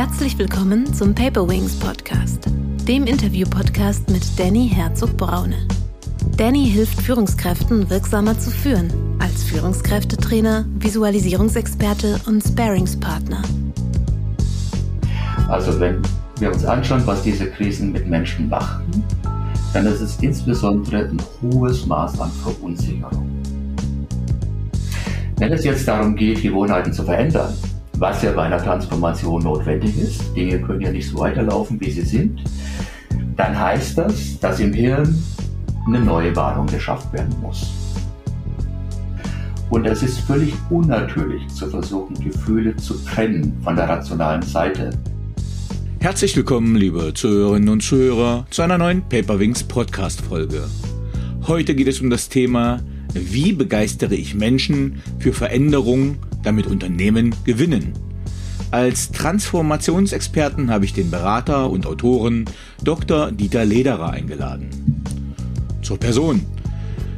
Herzlich willkommen zum Paper Wings Podcast, dem Interview-Podcast mit Danny Herzog-Braune. Danny hilft Führungskräften wirksamer zu führen, als Führungskräftetrainer, Visualisierungsexperte und Sparingspartner. Also wenn wir uns anschauen, was diese Krisen mit Menschen machen, dann ist es insbesondere ein hohes Maß an Verunsicherung. Wenn es jetzt darum geht, Gewohnheiten zu verändern, was ja bei einer Transformation notwendig ist, Dinge können ja nicht so weiterlaufen, wie sie sind, dann heißt das, dass im Hirn eine neue Warnung geschafft werden muss. Und es ist völlig unnatürlich zu versuchen, Gefühle zu trennen von der rationalen Seite. Herzlich willkommen, liebe Zuhörerinnen und Zuhörer, zu einer neuen Paperwings Podcast Folge. Heute geht es um das Thema, wie begeistere ich Menschen für Veränderungen, damit Unternehmen gewinnen. Als Transformationsexperten habe ich den Berater und Autoren Dr. Dieter Lederer eingeladen. Zur Person.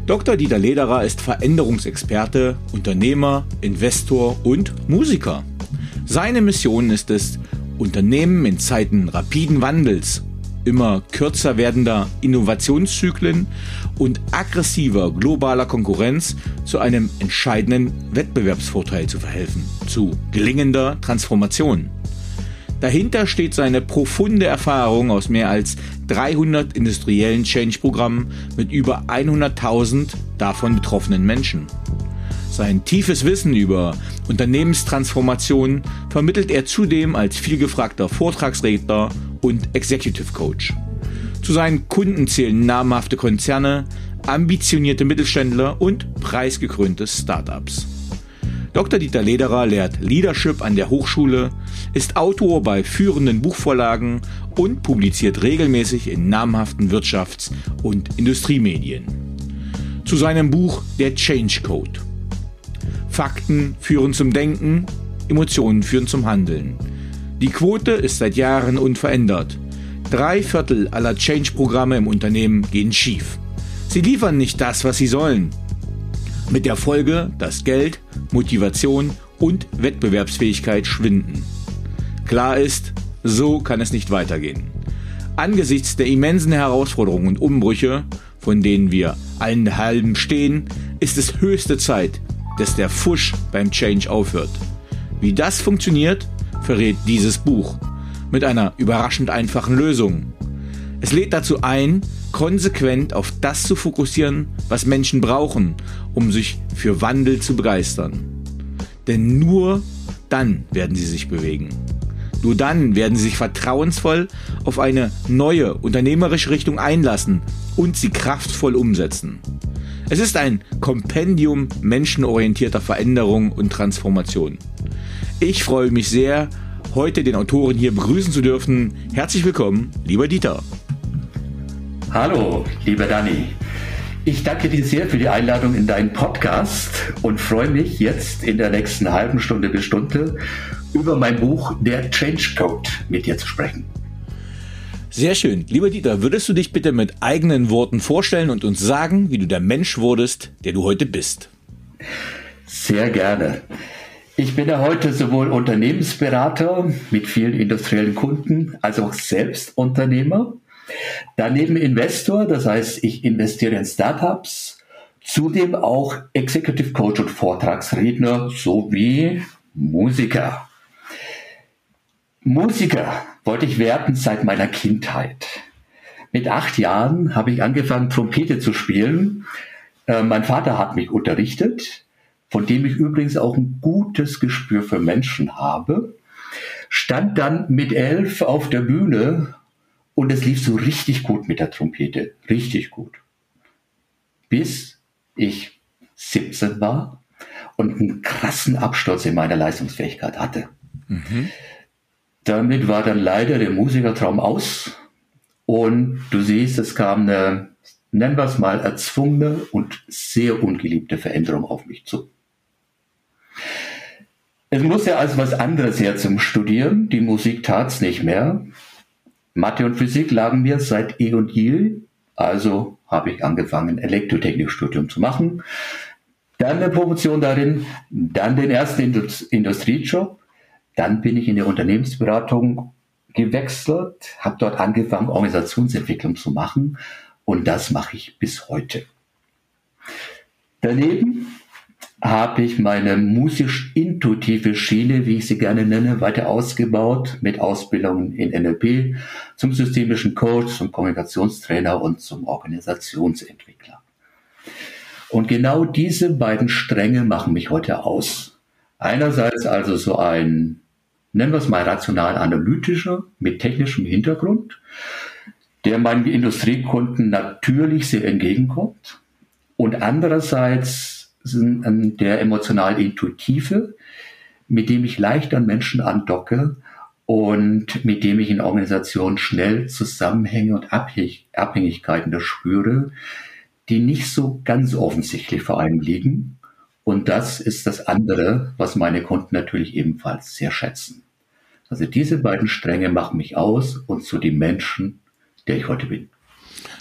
Dr. Dieter Lederer ist Veränderungsexperte, Unternehmer, Investor und Musiker. Seine Mission ist es, Unternehmen in Zeiten rapiden Wandels, immer kürzer werdender Innovationszyklen und aggressiver globaler Konkurrenz zu einem entscheidenden Wettbewerbsvorteil zu verhelfen, zu gelingender Transformation. Dahinter steht seine profunde Erfahrung aus mehr als 300 industriellen Change-Programmen mit über 100.000 davon betroffenen Menschen. Sein tiefes Wissen über Unternehmenstransformation vermittelt er zudem als vielgefragter Vortragsredner und Executive Coach. Zu seinen Kunden zählen namhafte Konzerne, ambitionierte Mittelständler und preisgekrönte Startups. Dr. Dieter Lederer lehrt Leadership an der Hochschule, ist Autor bei führenden Buchvorlagen und publiziert regelmäßig in namhaften Wirtschafts- und Industriemedien. Zu seinem Buch Der Change Code Fakten führen zum Denken, Emotionen führen zum Handeln. Die Quote ist seit Jahren unverändert. Drei Viertel aller Change-Programme im Unternehmen gehen schief. Sie liefern nicht das, was sie sollen. Mit der Folge, dass Geld, Motivation und Wettbewerbsfähigkeit schwinden. Klar ist, so kann es nicht weitergehen. Angesichts der immensen Herausforderungen und Umbrüche, von denen wir allen halben stehen, ist es höchste Zeit, dass der Fusch beim Change aufhört. Wie das funktioniert, verrät dieses Buch mit einer überraschend einfachen Lösung. Es lädt dazu ein, konsequent auf das zu fokussieren, was Menschen brauchen, um sich für Wandel zu begeistern. Denn nur dann werden sie sich bewegen. Nur dann werden sie sich vertrauensvoll auf eine neue unternehmerische Richtung einlassen und sie kraftvoll umsetzen. Es ist ein Kompendium menschenorientierter Veränderung und Transformation. Ich freue mich sehr, heute den Autoren hier begrüßen zu dürfen. Herzlich willkommen, lieber Dieter. Hallo, lieber Dani. Ich danke dir sehr für die Einladung in deinen Podcast und freue mich jetzt in der nächsten halben Stunde bis Stunde über mein Buch Der Change Code mit dir zu sprechen. Sehr schön. Lieber Dieter, würdest du dich bitte mit eigenen Worten vorstellen und uns sagen, wie du der Mensch wurdest, der du heute bist? Sehr gerne. Ich bin ja heute sowohl Unternehmensberater mit vielen industriellen Kunden als auch selbst Unternehmer. Daneben Investor, das heißt, ich investiere in Startups. Zudem auch Executive Coach und Vortragsredner sowie Musiker. Musiker wollte ich werden seit meiner Kindheit. Mit acht Jahren habe ich angefangen, Trompete zu spielen. Äh, mein Vater hat mich unterrichtet, von dem ich übrigens auch ein gutes Gespür für Menschen habe. Stand dann mit elf auf der Bühne und es lief so richtig gut mit der Trompete. Richtig gut. Bis ich 17 war und einen krassen Absturz in meiner Leistungsfähigkeit hatte. Mhm. Damit war dann leider der Musikertraum aus. Und du siehst, es kam eine, nennen wir es mal, erzwungene und sehr ungeliebte Veränderung auf mich zu. Es musste also was anderes her zum Studieren. Die Musik tat's nicht mehr. Mathe und Physik lagen mir seit eh und je. Also habe ich angefangen, Elektrotechnikstudium zu machen. Dann eine Promotion darin, dann den ersten Indust Industriejob Dann bin ich in der Unternehmensberatung gewechselt, habe dort angefangen, Organisationsentwicklung zu machen und das mache ich bis heute. Daneben habe ich meine musisch-intuitive Schiene, wie ich sie gerne nenne, weiter ausgebaut mit Ausbildungen in NLP zum systemischen Coach, zum Kommunikationstrainer und zum Organisationsentwickler. Und genau diese beiden Stränge machen mich heute aus. Einerseits also so ein, nennen wir es mal rational-analytischer mit technischem Hintergrund, der meinen Industriekunden natürlich sehr entgegenkommt. Und andererseits ähm, der emotional-intuitive, mit dem ich leicht an Menschen andocke und mit dem ich in Organisationen schnell Zusammenhänge und Abhängigkeiten spüre, die nicht so ganz offensichtlich vor allem liegen. Und das ist das andere, was meine Kunden natürlich ebenfalls sehr schätzen. Also diese beiden Stränge machen mich aus und zu den Menschen, der ich heute bin.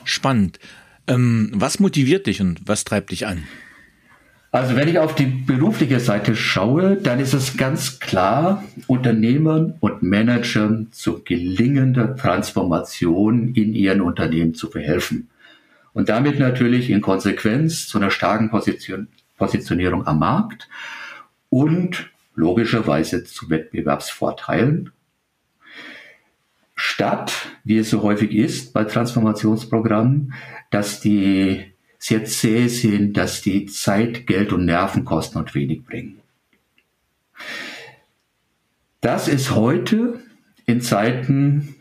Spannend. Ähm, was motiviert dich und was treibt dich an? Also wenn ich auf die berufliche Seite schaue, dann ist es ganz klar, Unternehmern und Managern zu gelingender Transformation in ihren Unternehmen zu verhelfen und damit natürlich in Konsequenz zu einer starken Position, Positionierung am Markt und logischerweise zu Wettbewerbsvorteilen. Statt, wie es so häufig ist bei Transformationsprogrammen, dass die sehr zäh sind, dass die Zeit, Geld und Nerven kosten und wenig bringen. Das ist heute in Zeiten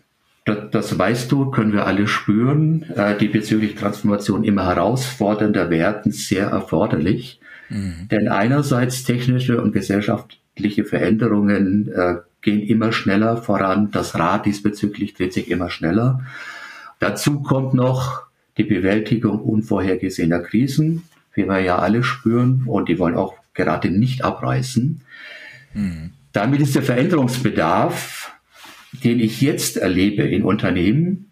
das, das weißt du, können wir alle spüren, äh, die bezüglich Transformation immer herausfordernder werden, sehr erforderlich. Mhm. Denn einerseits technische und gesellschaftliche Veränderungen äh, gehen immer schneller voran, das Rad diesbezüglich dreht sich immer schneller. Dazu kommt noch die Bewältigung unvorhergesehener Krisen, wie wir ja alle spüren, und die wollen auch gerade nicht abreißen. Mhm. Damit ist der Veränderungsbedarf den ich jetzt erlebe in Unternehmen,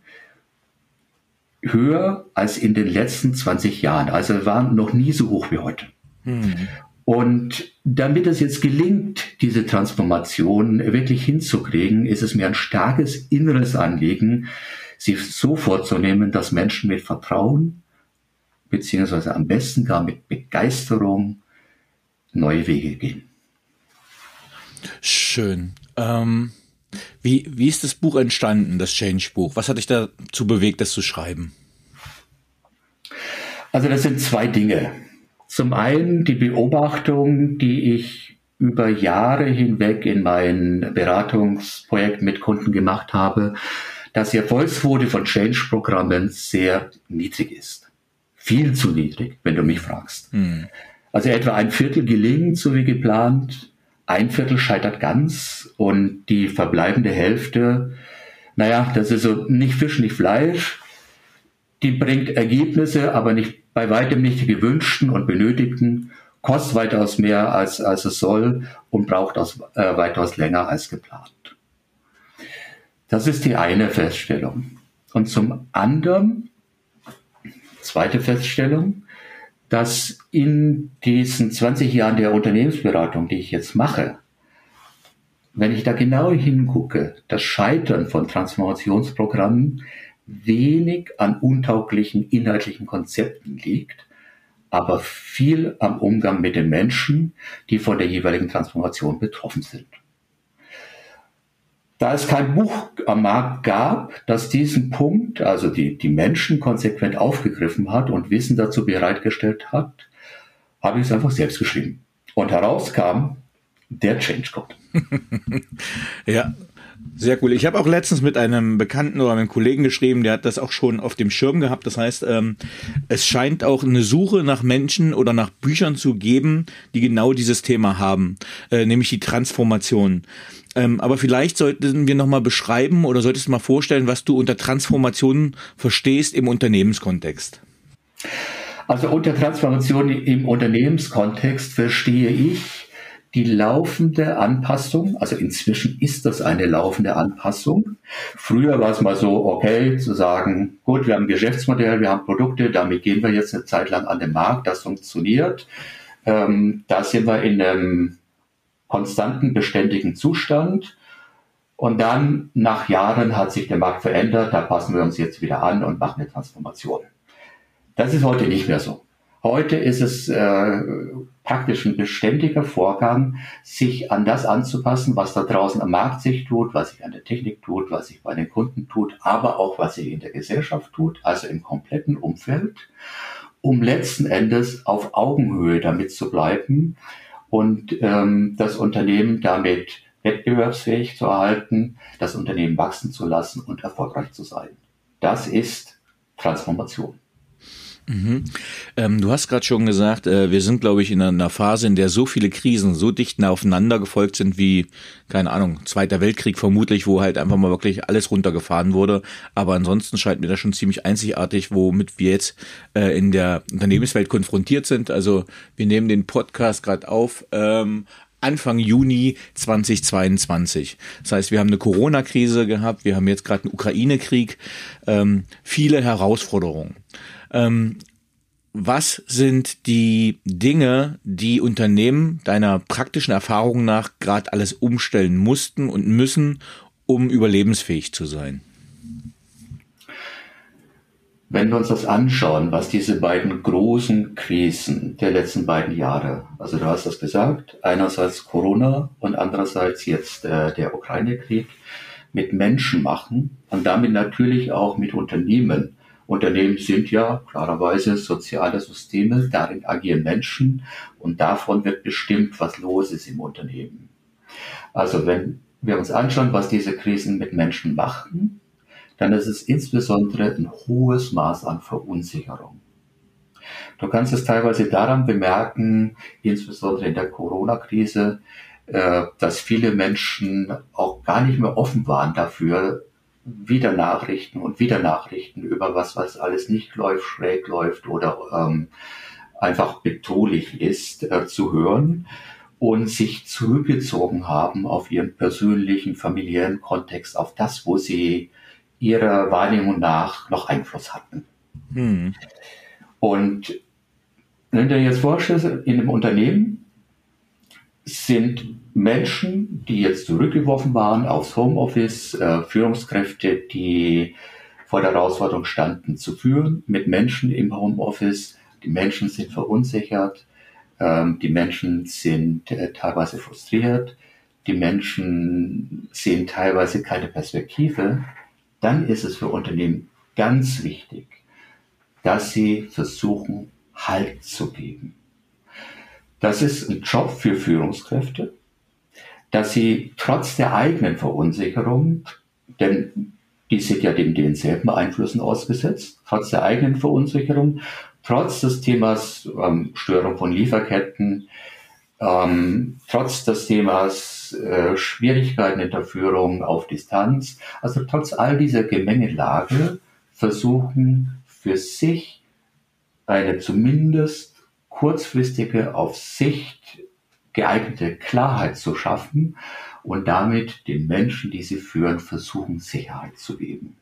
höher als in den letzten 20 Jahren. Also waren noch nie so hoch wie heute. Mhm. Und damit es jetzt gelingt, diese Transformation wirklich hinzukriegen, ist es mir ein starkes inneres Anliegen, sie so vorzunehmen, dass Menschen mit Vertrauen, beziehungsweise am besten gar mit Begeisterung neue Wege gehen. Schön. Ähm wie, wie ist das Buch entstanden, das Change-Buch? Was hat dich dazu bewegt, das zu schreiben? Also das sind zwei Dinge. Zum einen die Beobachtung, die ich über Jahre hinweg in mein Beratungsprojekt mit Kunden gemacht habe, dass die Erfolgsquote von Change-Programmen sehr niedrig ist. Viel zu niedrig, wenn du mich fragst. Hm. Also etwa ein Viertel gelingt, so wie geplant, ein Viertel scheitert ganz und die verbleibende Hälfte, naja, das ist so nicht Fisch, nicht Fleisch. Die bringt Ergebnisse, aber nicht bei weitem nicht die gewünschten und benötigten, kostet weitaus mehr als, als es soll und braucht aus, äh, weitaus länger als geplant. Das ist die eine Feststellung. Und zum anderen, zweite Feststellung, dass in diesen 20 Jahren der Unternehmensberatung, die ich jetzt mache, wenn ich da genau hingucke, das Scheitern von Transformationsprogrammen wenig an untauglichen inhaltlichen Konzepten liegt, aber viel am Umgang mit den Menschen, die von der jeweiligen Transformation betroffen sind. Da es kein Buch am Markt gab, das diesen Punkt, also die, die Menschen konsequent aufgegriffen hat und Wissen dazu bereitgestellt hat, habe ich es einfach selbst geschrieben. Und herauskam der Change Code. ja, sehr cool. Ich habe auch letztens mit einem Bekannten oder einem Kollegen geschrieben, der hat das auch schon auf dem Schirm gehabt. Das heißt, ähm, es scheint auch eine Suche nach Menschen oder nach Büchern zu geben, die genau dieses Thema haben, äh, nämlich die Transformation. Ähm, aber vielleicht sollten wir nochmal beschreiben oder solltest du mal vorstellen, was du unter Transformation verstehst im Unternehmenskontext. Also unter Transformation im Unternehmenskontext verstehe ich die laufende Anpassung, also inzwischen ist das eine laufende Anpassung. Früher war es mal so, okay, zu sagen, gut, wir haben ein Geschäftsmodell, wir haben Produkte, damit gehen wir jetzt eine Zeit lang an den Markt, das funktioniert. Ähm, da sind wir in einem konstanten, beständigen Zustand. Und dann nach Jahren hat sich der Markt verändert, da passen wir uns jetzt wieder an und machen eine Transformation. Das ist heute nicht mehr so. Heute ist es äh, praktisch ein beständiger Vorgang, sich an das anzupassen, was da draußen am Markt sich tut, was sich an der Technik tut, was sich bei den Kunden tut, aber auch was sich in der Gesellschaft tut, also im kompletten Umfeld, um letzten Endes auf Augenhöhe damit zu bleiben und ähm, das Unternehmen damit wettbewerbsfähig zu erhalten, das Unternehmen wachsen zu lassen und erfolgreich zu sein. Das ist Transformation. Mhm. Ähm, du hast gerade schon gesagt, äh, wir sind, glaube ich, in einer Phase, in der so viele Krisen so dicht aufeinander gefolgt sind wie, keine Ahnung, Zweiter Weltkrieg vermutlich, wo halt einfach mal wirklich alles runtergefahren wurde. Aber ansonsten scheint mir das schon ziemlich einzigartig, womit wir jetzt äh, in der Unternehmenswelt konfrontiert sind. Also wir nehmen den Podcast gerade auf. Ähm, Anfang Juni 2022. Das heißt, wir haben eine Corona-Krise gehabt, wir haben jetzt gerade einen Ukraine-Krieg, ähm, viele Herausforderungen. Ähm, was sind die Dinge, die Unternehmen deiner praktischen Erfahrung nach gerade alles umstellen mussten und müssen, um überlebensfähig zu sein? Wenn wir uns das anschauen, was diese beiden großen Krisen der letzten beiden Jahre, also du hast das gesagt, einerseits Corona und andererseits jetzt äh, der Ukraine-Krieg, mit Menschen machen und damit natürlich auch mit Unternehmen Unternehmen sind ja klarerweise soziale Systeme, darin agieren Menschen und davon wird bestimmt, was los ist im Unternehmen. Also wenn wir uns anschauen, was diese Krisen mit Menschen machen, dann ist es insbesondere ein hohes Maß an Verunsicherung. Du kannst es teilweise daran bemerken, insbesondere in der Corona-Krise, äh, dass viele Menschen auch gar nicht mehr offen waren dafür, wieder Nachrichten und wieder Nachrichten über was, was alles nicht läuft, schräg läuft oder ähm, einfach bedrohlich ist, äh, zu hören und sich zurückgezogen haben auf ihren persönlichen, familiären Kontext, auf das, wo sie ihrer Wahrnehmung nach noch Einfluss hatten. Hm. Und wenn du dir jetzt vorstellst, in einem Unternehmen sind Menschen, die jetzt zurückgeworfen waren aufs Homeoffice, äh, Führungskräfte, die vor der Herausforderung standen, zu führen mit Menschen im Homeoffice. Die Menschen sind verunsichert, ähm, die Menschen sind äh, teilweise frustriert, die Menschen sehen teilweise keine Perspektive. Dann ist es für Unternehmen ganz wichtig, dass sie versuchen, Halt zu geben. Das ist ein Job für Führungskräfte, dass sie trotz der eigenen Verunsicherung, denn die sind ja dem denselben Einflüssen ausgesetzt, trotz der eigenen Verunsicherung, trotz des Themas ähm, Störung von Lieferketten, ähm, trotz des Themas äh, Schwierigkeiten in der Führung auf Distanz, also trotz all dieser Gemengelage versuchen für sich eine zumindest kurzfristige, auf Sicht geeignete Klarheit zu schaffen und damit den Menschen, die sie führen, versuchen, Sicherheit zu geben.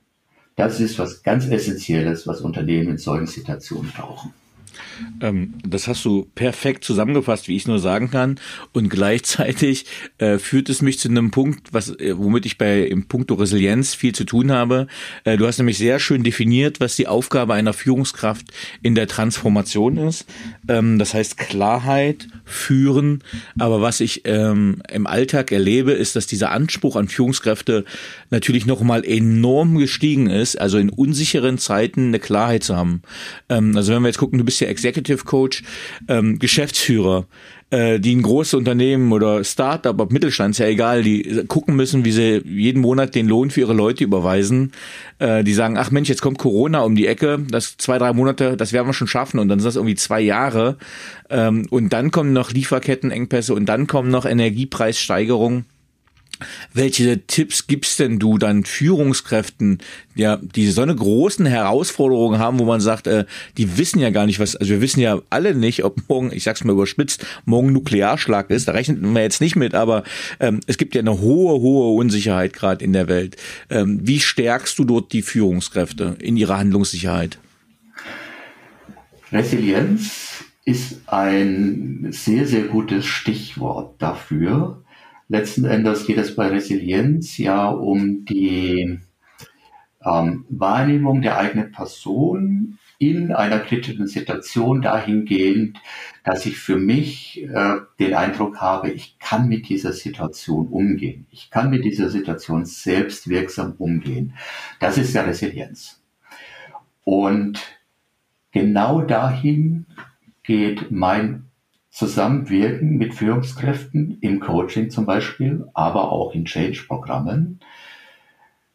Das ist was ganz Essentielles, was Unternehmen in solchen Situationen brauchen. Ähm, das hast du perfekt zusammengefasst, wie ich nur sagen kann. Und gleichzeitig äh, führt es mich zu einem Punkt, was, äh, womit ich bei im Punkto Resilienz viel zu tun habe. Äh, du hast nämlich sehr schön definiert, was die Aufgabe einer Führungskraft in der Transformation ist. Ähm, das heißt Klarheit, führen. Aber was ich ähm, im Alltag erlebe, ist, dass dieser Anspruch an Führungskräfte natürlich nochmal enorm gestiegen ist. Also in unsicheren Zeiten eine Klarheit zu haben. Ähm, also wenn wir jetzt gucken, du bist ja Executive Coach, ähm, Geschäftsführer, äh, die ein großes Unternehmen oder Startup, ob Mittelstand, ist ja egal, die gucken müssen, wie sie jeden Monat den Lohn für ihre Leute überweisen. Äh, die sagen, ach Mensch, jetzt kommt Corona um die Ecke, das zwei, drei Monate, das werden wir schon schaffen und dann sind das irgendwie zwei Jahre. Ähm, und dann kommen noch Lieferkettenengpässe und dann kommen noch Energiepreissteigerungen. Welche Tipps gibst denn du dann Führungskräften, ja, die so eine großen Herausforderungen haben, wo man sagt, äh, die wissen ja gar nicht, was, also wir wissen ja alle nicht, ob morgen, ich sag's mal überspitzt, morgen Nuklearschlag ist, da rechnet man jetzt nicht mit, aber ähm, es gibt ja eine hohe, hohe Unsicherheit gerade in der Welt. Ähm, wie stärkst du dort die Führungskräfte in ihrer Handlungssicherheit? Resilienz ist ein sehr, sehr gutes Stichwort dafür. Letzten Endes geht es bei Resilienz ja um die ähm, Wahrnehmung der eigenen Person in einer kritischen Situation dahingehend, dass ich für mich äh, den Eindruck habe, ich kann mit dieser Situation umgehen. Ich kann mit dieser Situation selbst wirksam umgehen. Das ist ja Resilienz. Und genau dahin geht mein Zusammenwirken mit Führungskräften im Coaching zum Beispiel, aber auch in Change-Programmen,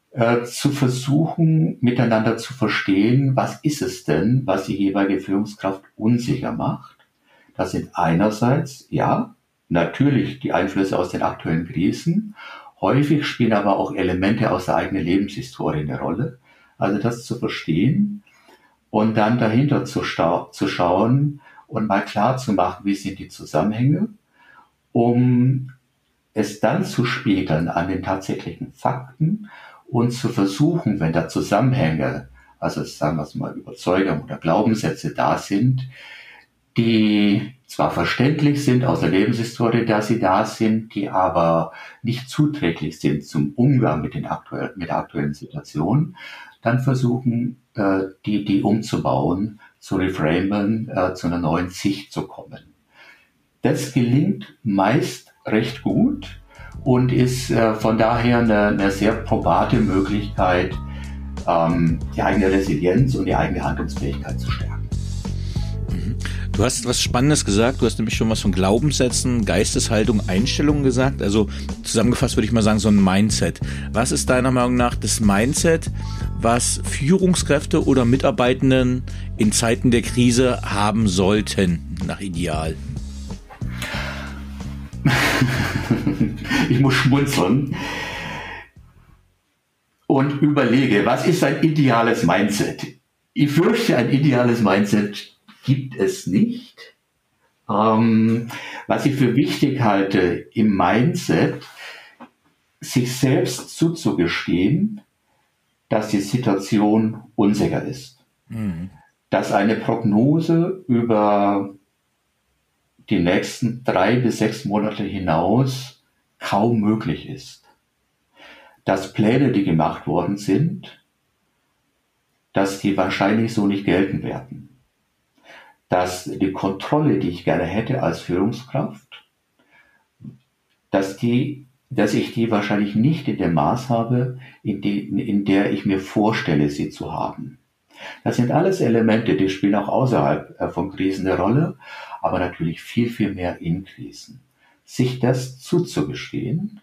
äh, zu versuchen, miteinander zu verstehen, was ist es denn, was die jeweilige Führungskraft unsicher macht. Das sind einerseits, ja, natürlich die Einflüsse aus den aktuellen Krisen. Häufig spielen aber auch Elemente aus der eigenen Lebenshistorie eine Rolle. Also das zu verstehen und dann dahinter zu, zu schauen und mal klar zu machen, wie sind die Zusammenhänge, um es dann zu spiegeln an den tatsächlichen Fakten und zu versuchen, wenn da Zusammenhänge, also sagen wir es mal Überzeugungen oder Glaubenssätze da sind, die zwar verständlich sind aus der Lebenshistorie, dass sie da sind, die aber nicht zuträglich sind zum Umgang mit, den aktuell, mit der aktuellen Situation, dann versuchen, äh, die, die umzubauen, zu reframen, äh, zu einer neuen Sicht zu kommen. Das gelingt meist recht gut und ist äh, von daher eine, eine, sehr probate Möglichkeit, ähm, die eigene Resilienz und die eigene Handlungsfähigkeit zu stärken. Du hast was Spannendes gesagt. Du hast nämlich schon was von Glaubenssätzen, Geisteshaltung, Einstellungen gesagt. Also zusammengefasst würde ich mal sagen, so ein Mindset. Was ist deiner Meinung nach das Mindset, was Führungskräfte oder Mitarbeitenden in Zeiten der Krise haben sollten, nach Ideal? ich muss schmunzeln und überlege, was ist ein ideales Mindset? Ich fürchte, ein ideales Mindset gibt es nicht. Ähm, was ich für wichtig halte im Mindset, sich selbst zuzugestehen, dass die Situation unsicher ist. Mhm. Dass eine Prognose über die nächsten drei bis sechs Monate hinaus kaum möglich ist. Dass Pläne, die gemacht worden sind, dass die wahrscheinlich so nicht gelten werden. Dass die Kontrolle, die ich gerne hätte als Führungskraft, dass die, dass ich die wahrscheinlich nicht in dem Maß habe, in, die, in der ich mir vorstelle, sie zu haben. Das sind alles Elemente, die spielen auch außerhalb äh, von Krisen eine Rolle, aber natürlich viel, viel mehr in Krisen. Sich das zuzugestehen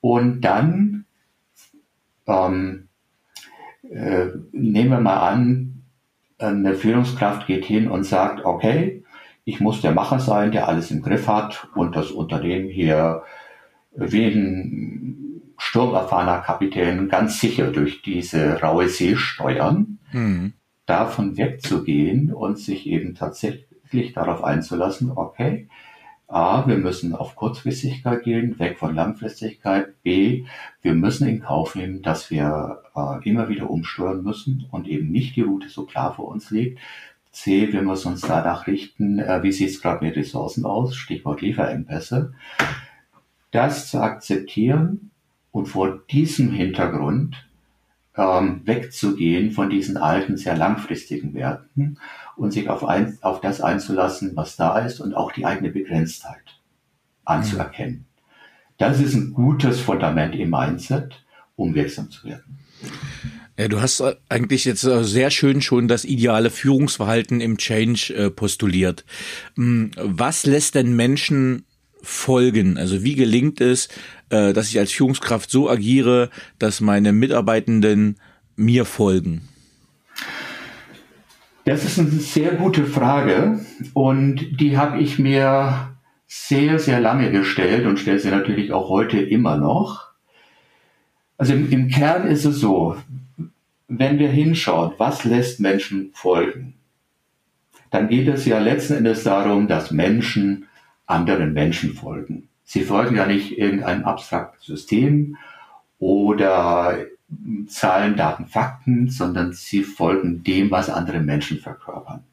und dann, ähm, äh, nehmen wir mal an, eine Führungskraft geht hin und sagt, okay, ich muss der Macher sein, der alles im Griff hat und das Unternehmen hier wie ein sturmerfahrener Kapitän ganz sicher durch diese raue See steuern, mhm. davon wegzugehen und sich eben tatsächlich darauf einzulassen, okay, A, wir müssen auf Kurzfristigkeit gehen, weg von Langfristigkeit. B, wir müssen in Kauf nehmen, dass wir äh, immer wieder umsteuern müssen und eben nicht die Route so klar vor uns liegt. C, wir müssen uns danach richten, äh, wie sieht es gerade mit Ressourcen aus, Stichwort Lieferengpässe. Das zu akzeptieren und vor diesem Hintergrund ähm, wegzugehen von diesen alten, sehr langfristigen Werten und sich auf, ein, auf das einzulassen, was da ist und auch die eigene Begrenztheit anzuerkennen. Das ist ein gutes Fundament im Mindset, um wirksam zu werden. Ja, du hast eigentlich jetzt äh, sehr schön schon das ideale Führungsverhalten im Change äh, postuliert. Hm, was lässt denn Menschen folgen? Also wie gelingt es, äh, dass ich als Führungskraft so agiere, dass meine Mitarbeitenden mir folgen? Das ist eine sehr gute Frage und die habe ich mir sehr, sehr lange gestellt und stelle sie natürlich auch heute immer noch. Also im, im Kern ist es so, wenn wir hinschauen, was lässt Menschen folgen, dann geht es ja letzten Endes darum, dass Menschen anderen Menschen folgen. Sie folgen ja nicht irgendeinem abstrakten System oder Zahlen, Daten, Fakten, sondern sie folgen dem, was andere Menschen verkörpern.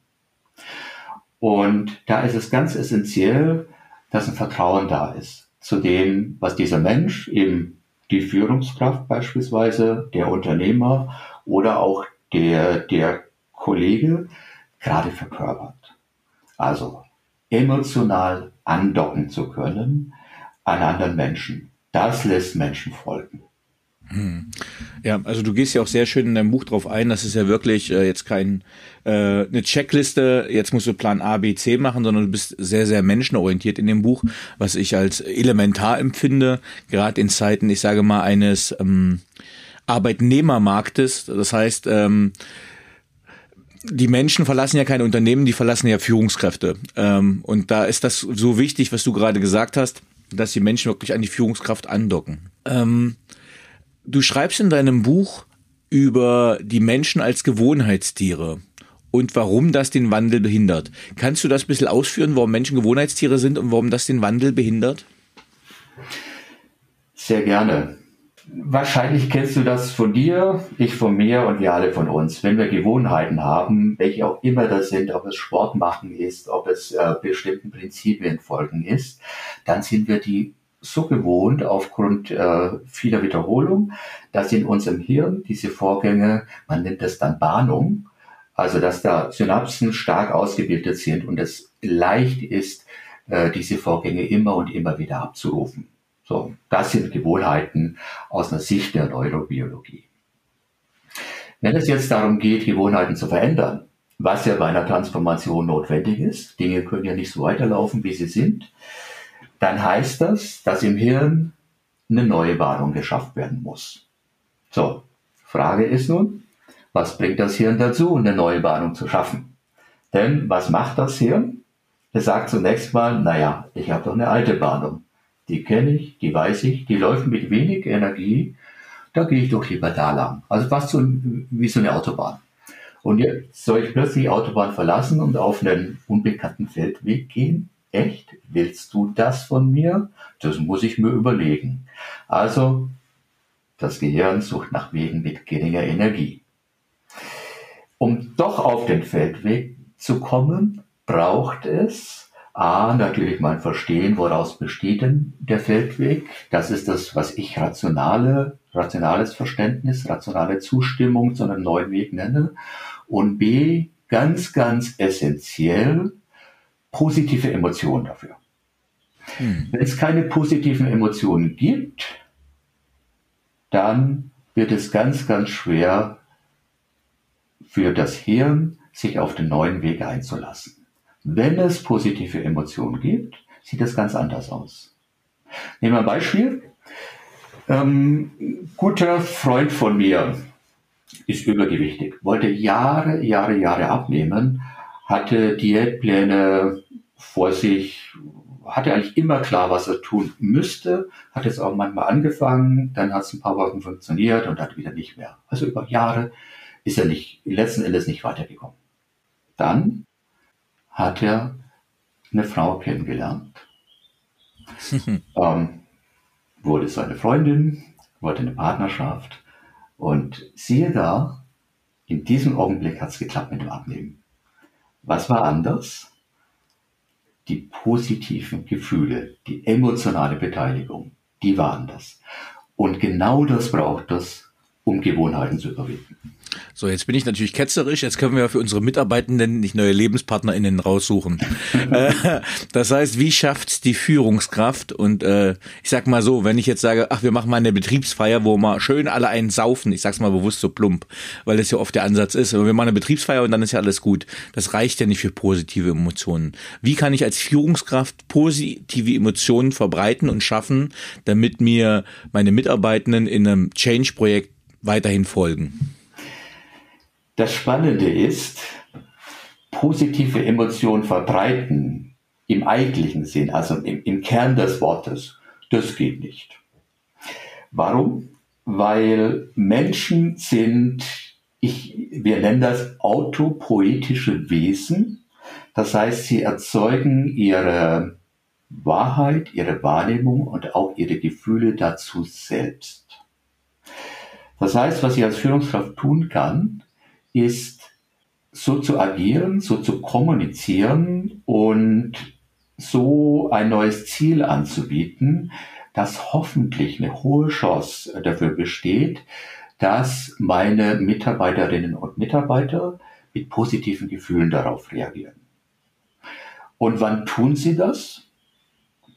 Und da ist es ganz essentiell, dass ein Vertrauen da ist zu dem, was dieser Mensch, eben die Führungskraft beispielsweise, der Unternehmer oder auch der, der Kollege gerade verkörpert. Also emotional andocken zu können an anderen Menschen. Das lässt Menschen folgen. Ja, also du gehst ja auch sehr schön in deinem Buch drauf ein, das ist ja wirklich äh, jetzt kein äh, eine Checkliste, jetzt musst du Plan A, B, C machen, sondern du bist sehr, sehr menschenorientiert in dem Buch, was ich als elementar empfinde, gerade in Zeiten, ich sage mal, eines ähm, Arbeitnehmermarktes. Das heißt, ähm, die Menschen verlassen ja keine Unternehmen, die verlassen ja Führungskräfte. Ähm, und da ist das so wichtig, was du gerade gesagt hast, dass die Menschen wirklich an die Führungskraft andocken. Ähm, Du schreibst in deinem Buch über die Menschen als Gewohnheitstiere und warum das den Wandel behindert. Kannst du das ein bisschen ausführen, warum Menschen Gewohnheitstiere sind und warum das den Wandel behindert? Sehr gerne. Wahrscheinlich kennst du das von dir, ich von mir und wir alle von uns. Wenn wir Gewohnheiten haben, welche auch immer das sind, ob es Sport machen ist, ob es äh, bestimmten Prinzipien folgen ist, dann sind wir die so gewohnt aufgrund äh, vieler Wiederholung, dass in unserem Hirn diese Vorgänge, man nennt das dann Bahnung, also dass da Synapsen stark ausgebildet sind und es leicht ist, äh, diese Vorgänge immer und immer wieder abzurufen. So, das sind Gewohnheiten aus einer Sicht der Neurobiologie. Wenn es jetzt darum geht, Gewohnheiten zu verändern, was ja bei einer Transformation notwendig ist, Dinge können ja nicht so weiterlaufen, wie sie sind, dann heißt das, dass im Hirn eine neue Warnung geschafft werden muss. So, Frage ist nun, was bringt das Hirn dazu, eine neue Warnung zu schaffen? Denn was macht das Hirn? Es sagt zunächst mal, naja, ich habe doch eine alte Warnung. Die kenne ich, die weiß ich, die läuft mit wenig Energie, da gehe ich doch lieber da lang. Also fast so wie so eine Autobahn. Und jetzt soll ich plötzlich die Autobahn verlassen und auf einen unbekannten Feldweg gehen? Echt? Willst du das von mir? Das muss ich mir überlegen. Also, das Gehirn sucht nach Wegen mit geringer Energie. Um doch auf den Feldweg zu kommen, braucht es A, natürlich mein Verstehen, woraus besteht denn der Feldweg? Das ist das, was ich rationale, rationales Verständnis, rationale Zustimmung zu einem neuen Weg nenne. Und B, ganz, ganz essentiell, positive Emotionen dafür. Hm. Wenn es keine positiven Emotionen gibt, dann wird es ganz, ganz schwer für das Hirn, sich auf den neuen Weg einzulassen. Wenn es positive Emotionen gibt, sieht das ganz anders aus. Nehmen wir ein Beispiel. Ähm, guter Freund von mir ist übergewichtig, wollte Jahre, Jahre, Jahre abnehmen, hatte Diätpläne vor sich, hatte eigentlich immer klar, was er tun müsste, hat jetzt auch manchmal angefangen, dann hat es ein paar Wochen funktioniert und dann wieder nicht mehr. Also über Jahre ist er nicht, letzten Endes nicht weitergekommen. Dann hat er eine Frau kennengelernt, ähm, wurde seine Freundin, wollte eine Partnerschaft und siehe da, in diesem Augenblick hat es geklappt mit dem Abnehmen. Was war anders? Die positiven Gefühle, die emotionale Beteiligung, die waren das. Und genau das braucht es, um Gewohnheiten zu überwinden. So, jetzt bin ich natürlich ketzerisch. Jetzt können wir für unsere Mitarbeitenden nicht neue LebenspartnerInnen raussuchen. äh, das heißt, wie schafft's die Führungskraft? Und äh, ich sag mal so, wenn ich jetzt sage, ach, wir machen mal eine Betriebsfeier, wo wir schön alle einen saufen, ich sag's mal bewusst so plump, weil das ja oft der Ansatz ist. Aber wir machen eine Betriebsfeier und dann ist ja alles gut. Das reicht ja nicht für positive Emotionen. Wie kann ich als Führungskraft positive Emotionen verbreiten und schaffen, damit mir meine Mitarbeitenden in einem Change-Projekt weiterhin folgen? Das Spannende ist, positive Emotionen verbreiten im eigentlichen Sinn, also im, im Kern des Wortes, das geht nicht. Warum? Weil Menschen sind, ich, wir nennen das autopoetische Wesen. Das heißt, sie erzeugen ihre Wahrheit, ihre Wahrnehmung und auch ihre Gefühle dazu selbst. Das heißt, was ich als Führungskraft tun kann, ist so zu agieren, so zu kommunizieren und so ein neues Ziel anzubieten, das hoffentlich eine hohe Chance dafür besteht, dass meine Mitarbeiterinnen und Mitarbeiter mit positiven Gefühlen darauf reagieren. Und wann tun sie das?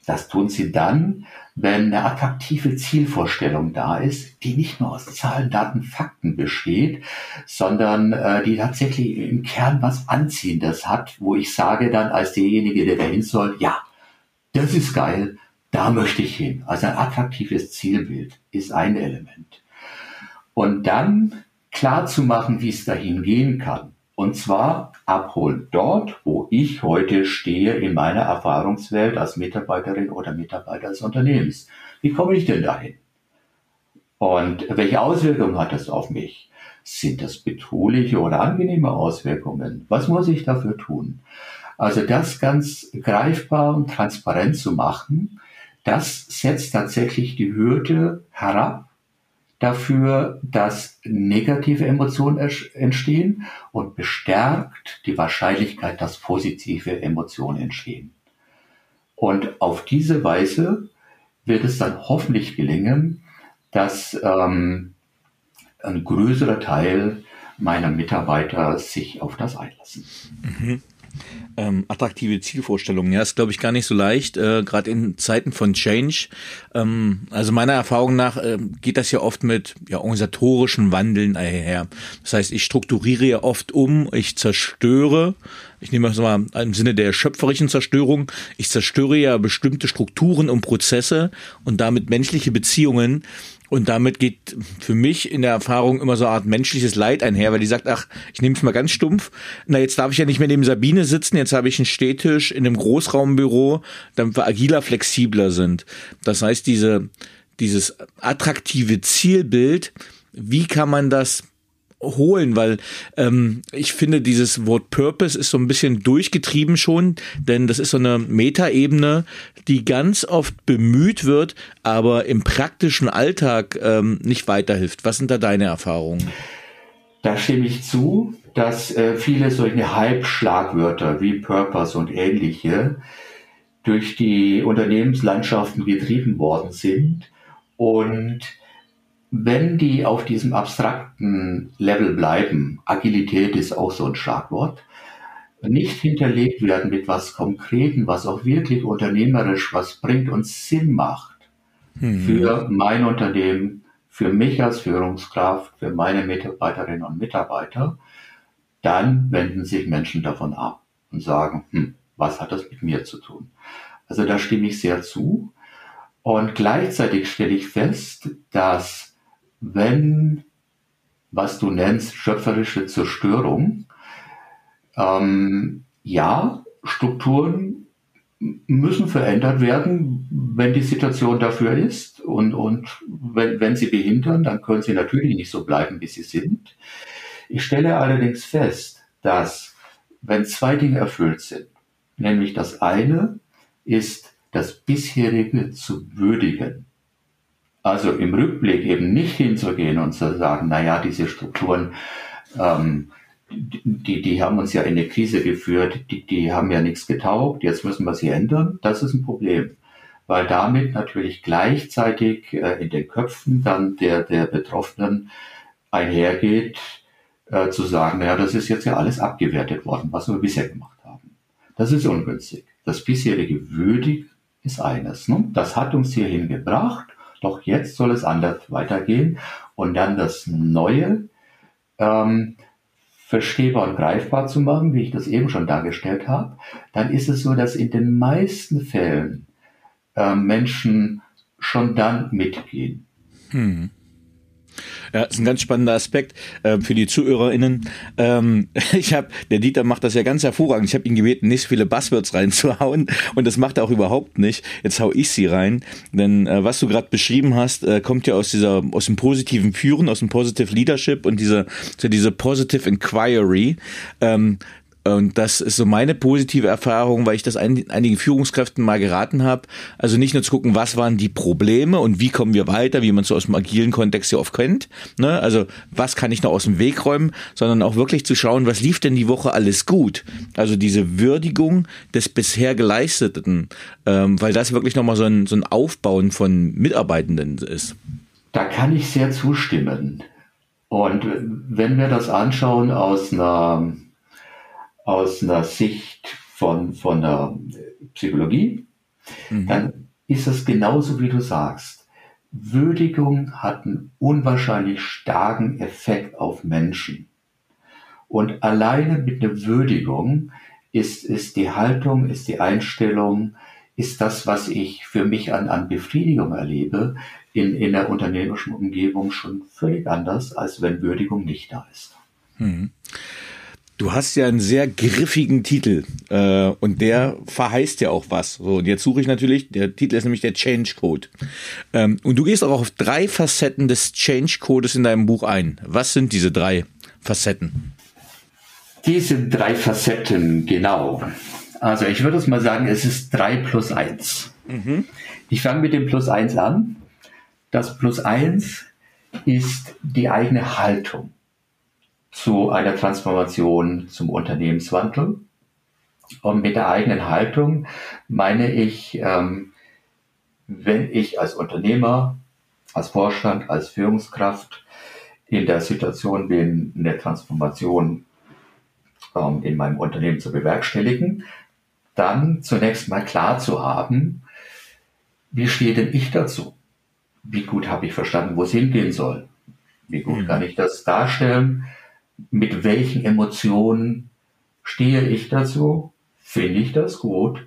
Das tun sie dann, wenn eine attraktive Zielvorstellung da ist, die nicht nur aus Zahlen, Daten, Fakten besteht, sondern äh, die tatsächlich im Kern was Anziehendes hat, wo ich sage dann als derjenige, der dahin soll, ja, das ist geil, da möchte ich hin. Also ein attraktives Zielbild ist ein Element. Und dann klar zu machen, wie es dahin gehen kann. Und zwar abholen dort, wo ich heute stehe in meiner Erfahrungswelt als Mitarbeiterin oder Mitarbeiter des Unternehmens. Wie komme ich denn dahin? Und welche Auswirkungen hat das auf mich? Sind das betuliche oder angenehme Auswirkungen? Was muss ich dafür tun? Also das ganz greifbar und transparent zu machen, das setzt tatsächlich die Hürde herab dafür, dass negative Emotionen entstehen und bestärkt die Wahrscheinlichkeit, dass positive Emotionen entstehen. Und auf diese Weise wird es dann hoffentlich gelingen, dass ähm, ein größerer Teil meiner Mitarbeiter sich auf das einlassen. Mhm ähm, attraktive Zielvorstellungen. Ja, ist glaube ich gar nicht so leicht, äh, gerade in Zeiten von Change. Ähm, also meiner Erfahrung nach äh, geht das ja oft mit ja, organisatorischen Wandeln einher. Das heißt, ich strukturiere ja oft um, ich zerstöre. Ich nehme das mal im Sinne der schöpferischen Zerstörung. Ich zerstöre ja bestimmte Strukturen und Prozesse und damit menschliche Beziehungen und damit geht für mich in der Erfahrung immer so eine Art menschliches Leid einher, weil die sagt, ach, ich nehme es mal ganz stumpf. Na, jetzt darf ich ja nicht mehr neben Sabine sitzen, jetzt habe ich einen Stehtisch in einem Großraumbüro, damit wir agiler, flexibler sind. Das heißt, diese, dieses attraktive Zielbild, wie kann man das holen, weil ähm, ich finde, dieses Wort Purpose ist so ein bisschen durchgetrieben schon, denn das ist so eine Metaebene, die ganz oft bemüht wird, aber im praktischen Alltag ähm, nicht weiterhilft. Was sind da deine Erfahrungen? Da stimme ich zu, dass äh, viele solche Halbschlagwörter wie Purpose und ähnliche durch die Unternehmenslandschaften getrieben worden sind und wenn die auf diesem abstrakten Level bleiben, Agilität ist auch so ein Schlagwort, nicht hinterlegt werden mit was Konkreten, was auch wirklich unternehmerisch was bringt und Sinn macht mhm. für mein Unternehmen, für mich als Führungskraft, für meine Mitarbeiterinnen und Mitarbeiter, dann wenden sich Menschen davon ab und sagen, hm, was hat das mit mir zu tun? Also da stimme ich sehr zu. Und gleichzeitig stelle ich fest, dass wenn, was du nennst, schöpferische Zerstörung, ähm, ja, Strukturen müssen verändert werden, wenn die Situation dafür ist. Und, und wenn, wenn sie behindern, dann können sie natürlich nicht so bleiben, wie sie sind. Ich stelle allerdings fest, dass wenn zwei Dinge erfüllt sind, nämlich das eine ist, das bisherige zu würdigen, also im Rückblick eben nicht hinzugehen und zu sagen, naja, diese Strukturen, ähm, die, die haben uns ja in eine Krise geführt, die, die haben ja nichts getaugt, jetzt müssen wir sie ändern, das ist ein Problem. Weil damit natürlich gleichzeitig äh, in den Köpfen dann der, der Betroffenen einhergeht, äh, zu sagen, naja, das ist jetzt ja alles abgewertet worden, was wir bisher gemacht haben. Das ist ungünstig. Das bisherige würdig ist eines. Ne? Das hat uns hierhin gebracht doch jetzt soll es anders weitergehen und dann das Neue ähm, verstehbar und greifbar zu machen, wie ich das eben schon dargestellt habe, dann ist es so, dass in den meisten Fällen äh, Menschen schon dann mitgehen. Hm. Ja, ist ein ganz spannender Aspekt äh, für die ZuhörerInnen. Ähm, ich habe, der Dieter macht das ja ganz hervorragend. Ich habe ihn gebeten, nicht so viele Buzzwords reinzuhauen und das macht er auch überhaupt nicht. Jetzt hau ich sie rein, denn äh, was du gerade beschrieben hast, äh, kommt ja aus dieser, aus dem positiven Führen, aus dem Positive Leadership und diese, so diese Positive Inquiry. Ähm, Und das ist so meine positive Erfahrung, weil ich das ein, einigen Führungskräften mal geraten habe. Also nicht nur zu gucken, was waren die Probleme und wie kommen wir weiter, wie man so aus dem agilen Kontext ja oft kennt. Ne? Also was kann ich noch aus dem Weg räumen, sondern auch wirklich zu schauen, was lief denn die Woche alles gut. Also diese Würdigung des bisher Geleisteten, ähm, weil das wirklich nochmal so ein, so ein Aufbauen von Mitarbeitenden ist. Da kann ich sehr zustimmen. Und wenn wir das anschauen aus einer aus einer Sicht von, von der Psychologie, mhm. dann ist es genauso, wie du sagst. Würdigung hat einen unwahrscheinlich starken Effekt auf Menschen. Und alleine mit einer Würdigung ist, ist die Haltung, ist die Einstellung, ist das, was ich für mich an, an Befriedigung erlebe, in, in der unternehmerischen Umgebung schon völlig anders, als wenn Würdigung nicht da ist. Mhm. Du hast ja einen sehr griffigen Titel äh, und der verheißt ja auch was. So, und jetzt suche ich natürlich, der Titel ist nämlich der Change Code. Ähm, und du gehst auch auf drei Facetten des Change Codes in deinem Buch ein. Was sind diese drei Facetten? Diese drei Facetten, genau. Also ich würde es mal sagen, es ist drei plus eins. Mhm. Ich fange mit dem plus eins an. Das plus eins ist die eigene Haltung zu einer Transformation zum Unternehmenswandel. Und mit der eigenen Haltung meine ich, ähm, wenn ich als Unternehmer, als Vorstand, als Führungskraft in der Situation bin, eine Transformation ähm, in meinem Unternehmen zu bewerkstelligen, dann zunächst mal klar zu haben, wie stehe denn ich dazu? Wie gut habe ich verstanden, wo es hingehen soll? Wie gut mhm. kann ich das darstellen? Mit welchen Emotionen stehe ich dazu? Finde ich das gut?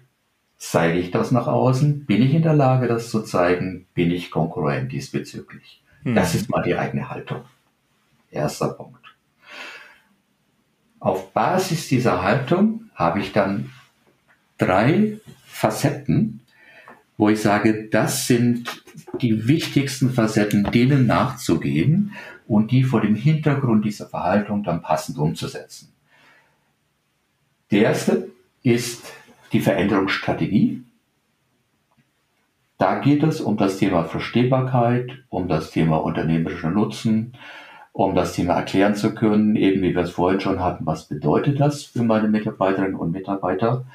Zeige ich das nach außen? Bin ich in der Lage, das zu zeigen? Bin ich konkurrent diesbezüglich? Hm. Das ist mal die eigene Haltung. Erster Punkt. Auf Basis dieser Haltung habe ich dann drei Facetten, wo ich sage, das sind die wichtigsten Facetten, denen nachzugehen und die vor dem Hintergrund dieser Verhaltung dann passend umzusetzen. Der erste ist die Veränderungsstrategie. Da geht es um das Thema Verstehbarkeit, um das Thema unternehmerischer Nutzen, um das Thema erklären zu können, eben wie wir es vorhin schon hatten, was bedeutet das für meine Mitarbeiterinnen und Mitarbeiter,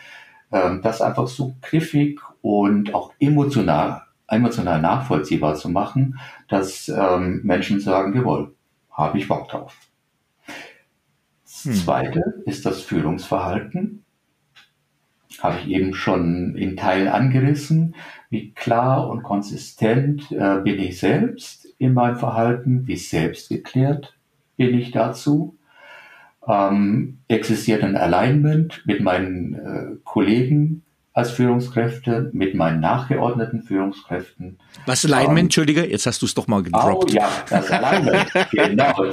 ähm, das einfach so griffig und auch emotional emotional nachvollziehbar zu machen, dass ähm, Menschen sagen, jawohl, habe ich Bock drauf. Das hm. zweite ist das Führungsverhalten. Habe ich eben schon in Teilen angerissen. Wie klar und konsistent äh, bin ich selbst in meinem Verhalten? Wie selbstgeklärt bin ich dazu? Ähm, existiert ein Alignment mit meinen äh, Kollegen, als Führungskräfte mit meinen nachgeordneten Führungskräften. Was Alignment, ähm, Entschuldige, jetzt hast du es doch mal gedroppt. Oh ja, das Alignment, genau.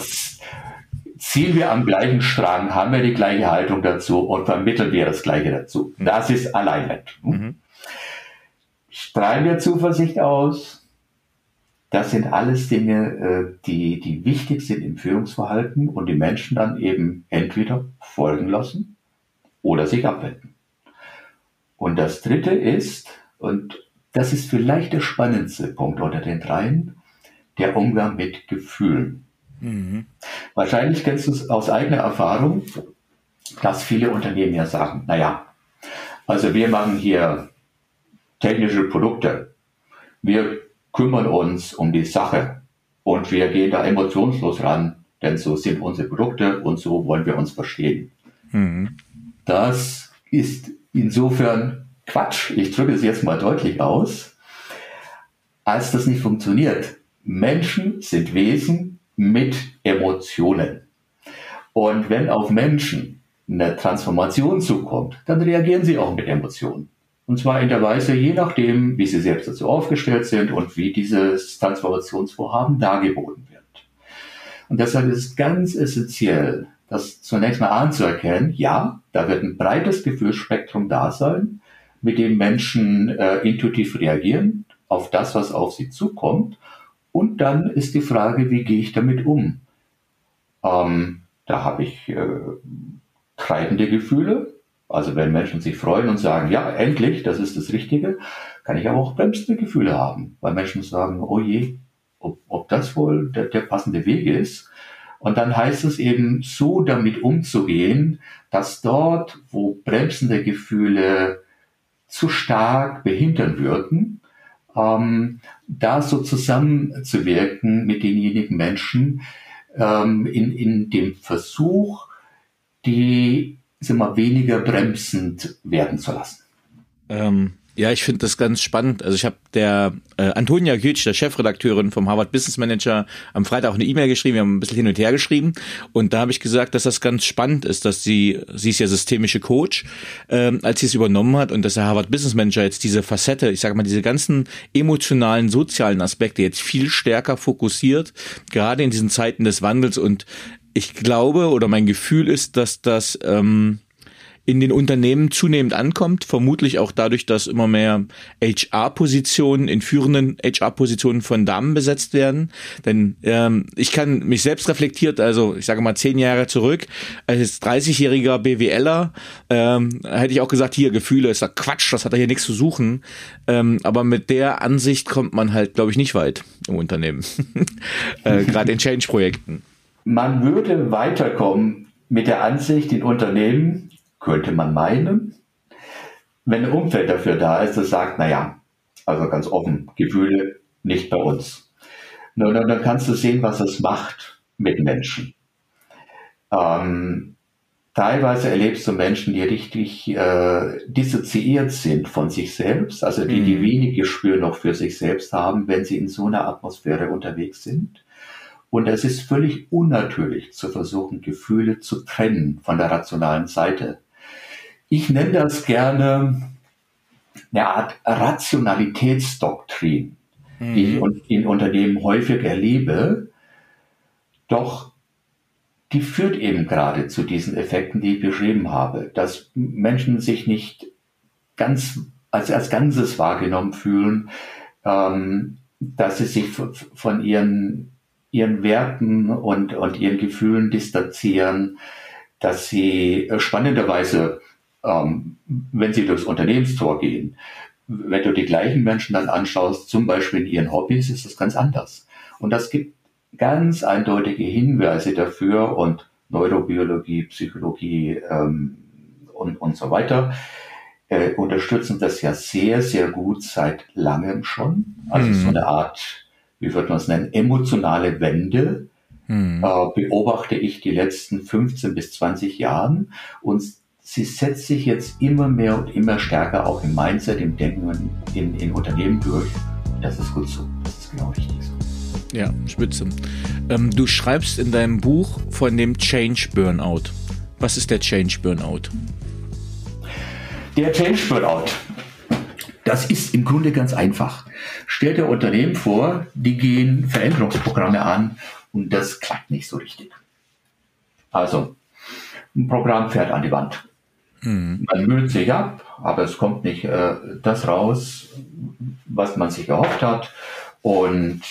Ziehen wir am gleichen Strang, haben wir die gleiche Haltung dazu und vermitteln wir das Gleiche dazu. Mhm. Das ist Alignment. Mhm. Strahlen wir Zuversicht aus. Das sind alles Dinge, äh, die, die wichtig sind im Führungsverhalten und die Menschen dann eben entweder folgen lassen oder sich abwenden. Und das dritte ist, und das ist vielleicht der spannendste Punkt unter den dreien, der Umgang mit Gefühlen. Mhm. Wahrscheinlich kennst du es aus eigener Erfahrung, dass viele Unternehmen ja sagen, naja, also wir machen hier technische Produkte, wir kümmern uns um die Sache und wir gehen da emotionslos ran, denn so sind unsere Produkte und so wollen wir uns verstehen. Mhm. Das ist insofern Quatsch, ich drücke es jetzt mal deutlich aus, als das nicht funktioniert. Menschen sind Wesen mit Emotionen. Und wenn auf Menschen eine Transformation zukommt, dann reagieren sie auch mit Emotionen. Und zwar in der Weise, je nachdem, wie sie selbst dazu aufgestellt sind und wie dieses Transformationsvorhaben dargeboten wird. Und deshalb ist es ganz essentiell, das zunächst mal anzuerkennen, ja, da wird ein breites Gefühlsspektrum da sein, mit dem Menschen äh, intuitiv reagieren auf das, was auf sie zukommt. Und dann ist die Frage, wie gehe ich damit um? Ähm, da habe ich äh, treibende Gefühle. Also wenn Menschen sich freuen und sagen, ja, endlich, das ist das Richtige, kann ich aber auch bremsende Gefühle haben, weil Menschen sagen, oh je, ob, ob das wohl der, der passende Weg ist. Und dann heißt es eben, so damit umzugehen, dass dort, wo bremsende Gefühle zu stark behindern würden, ähm, da so zusammenzuwirken mit denjenigen Menschen ähm, in, in dem Versuch, die sagen wir, weniger bremsend werden zu lassen. Ähm, ja, ich finde das ganz spannend. Also ich habe der äh, Antonia Gütsch, der Chefredakteurin vom Harvard Business Manager, am Freitag auch eine E-Mail geschrieben. Wir haben ein bisschen hin und her geschrieben. Und da habe ich gesagt, dass das ganz spannend ist, dass sie, sie ist ja systemische Coach, ähm, als sie es übernommen hat und dass der Harvard Business Manager jetzt diese Facette, ich sage mal, diese ganzen emotionalen, sozialen Aspekte jetzt viel stärker fokussiert, gerade in diesen Zeiten des Wandels. Und ich glaube oder mein Gefühl ist, dass das ähm, in den Unternehmen zunehmend ankommt, vermutlich auch dadurch, dass immer mehr HR-Positionen in führenden HR-Positionen von Damen besetzt werden. Denn ähm, ich kann mich selbst reflektiert, also ich sage mal zehn Jahre zurück, als 30-jähriger BWLer ähm, hätte ich auch gesagt, hier Gefühle ist ja Quatsch, das hat er hier nichts zu suchen. Ähm, aber mit der Ansicht kommt man halt, glaube ich, nicht weit im Unternehmen, äh, gerade in Change-Projekten. Man würde weiterkommen mit der Ansicht in Unternehmen, könnte man meinen. Wenn ein Umfeld dafür da ist, das sagt, naja, also ganz offen, Gefühle nicht bei uns. Nur dann, dann kannst du sehen, was es macht mit Menschen. Ähm, teilweise erlebst du Menschen, die richtig äh, dissoziiert sind von sich selbst, also die, die mhm. wenig Gespür noch für sich selbst haben, wenn sie in so einer Atmosphäre unterwegs sind. Und es ist völlig unnatürlich zu versuchen, Gefühle zu trennen von der rationalen Seite. Ich nenne das gerne eine Art Rationalitätsdoktrin, mhm. die ich mhm. in Unternehmen häufig erlebe. Doch die führt eben gerade zu diesen Effekten, die ich beschrieben habe, dass Menschen sich nicht ganz als, als Ganzes wahrgenommen fühlen, ähm, dass sie sich von ihren, ihren Werten und, und ihren Gefühlen distanzieren, dass sie spannenderweise ähm, wenn sie durchs Unternehmenstor gehen. Wenn du die gleichen Menschen dann anschaust, zum Beispiel in ihren Hobbys, ist das ganz anders. Und das gibt ganz eindeutige Hinweise dafür und Neurobiologie, Psychologie ähm, und, und so weiter äh, unterstützen das ja sehr, sehr gut seit langem schon. Also mhm. so eine Art, wie würde man es nennen, emotionale Wende mhm. äh, beobachte ich die letzten 15 bis 20 Jahren und sie setzt sich jetzt immer mehr und immer stärker auch im Mindset, im Denken in, in Unternehmen durch. Das ist gut so. Das ist genau richtig so. Ja, spitze. Ähm, du schreibst in deinem Buch von dem Change Burnout. Was ist der Change Burnout? Der Change Burnout. Das ist im Grunde ganz einfach. Stell dir Unternehmen vor, die gehen Veränderungsprogramme an und das klappt nicht so richtig. Also, ein Programm fährt an die Wand. Mhm. Man müht sich ab, aber es kommt nicht äh, das raus, was man sich erhofft hat. Und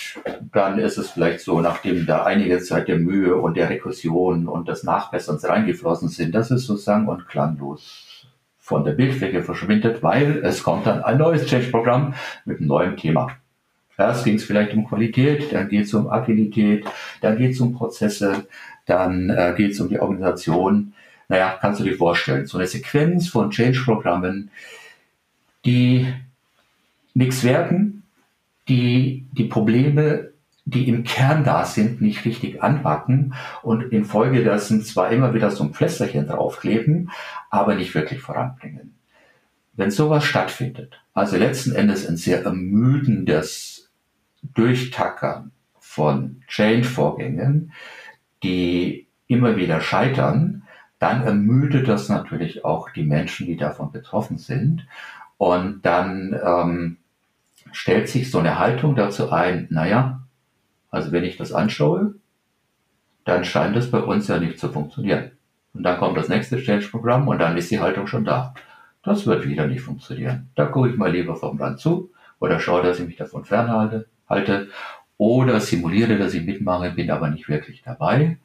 dann ist es vielleicht so, nachdem da einige Zeit der Mühe und der Rekursion und des Nachbesserns reingeflossen sind, dass es so sang- und klanglos von der Bildfläche verschwindet, weil es kommt dann ein neues Change-Programm mit einem neuen Thema. Erst ging es vielleicht um Qualität, dann geht es um Agilität, dann geht es um Prozesse, dann äh, geht es um die Organisation naja, kannst du dir vorstellen, so eine Sequenz von Change-Programmen, die nichts werden, die die Probleme, die im Kern da sind, nicht richtig anpacken und infolgedessen zwar immer wieder so ein Pflästerchen draufkleben, aber nicht wirklich voranbringen. Wenn sowas stattfindet, also letzten Endes ein sehr ermüdendes Durchtackern von Change-Vorgängen, die immer wieder scheitern, dann ermüdet das natürlich auch die Menschen, die davon betroffen sind. Und dann ähm, stellt sich so eine Haltung dazu ein, naja, also wenn ich das anschaue, dann scheint es bei uns ja nicht zu funktionieren. Und dann kommt das nächste Change-Programm und dann ist die Haltung schon da. Das wird wieder nicht funktionieren. Da gucke ich mal lieber vom Rand zu oder schaue, dass ich mich davon fernhalte halte, oder simuliere, dass ich mitmache, bin aber nicht wirklich dabei.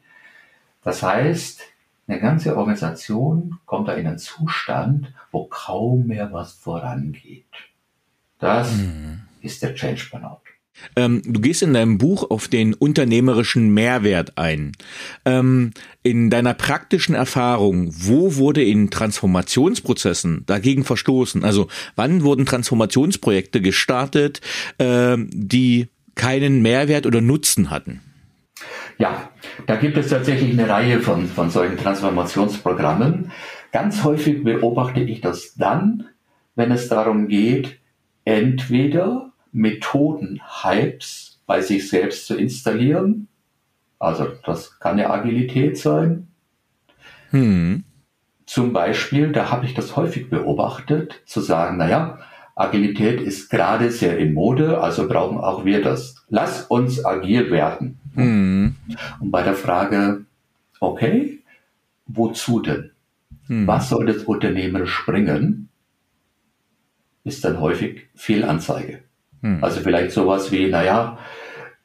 Das heißt, eine ganze Organisation kommt da in einen Zustand, wo kaum mehr was vorangeht. Das mhm. ist der Change Burnout. Ähm, du gehst in deinem Buch auf den unternehmerischen Mehrwert ein. Ähm, in deiner praktischen Erfahrung, wo wurde in Transformationsprozessen dagegen verstoßen? Also wann wurden Transformationsprojekte gestartet, äh, die keinen Mehrwert oder Nutzen hatten? Ja, da gibt es tatsächlich eine Reihe von, von solchen Transformationsprogrammen. Ganz häufig beobachte ich das dann, wenn es darum geht, entweder Methoden-Hypes bei sich selbst zu installieren. Also das kann ja Agilität sein. Hm. Zum Beispiel, da habe ich das häufig beobachtet, zu sagen, naja, Agilität ist gerade sehr in Mode, also brauchen auch wir das. Lass uns agil werden. Hm. Und bei der Frage, okay, wozu denn? Hm. Was soll das unternehmerisch bringen? Ist dann häufig Fehlanzeige. Hm. Also vielleicht sowas wie, naja,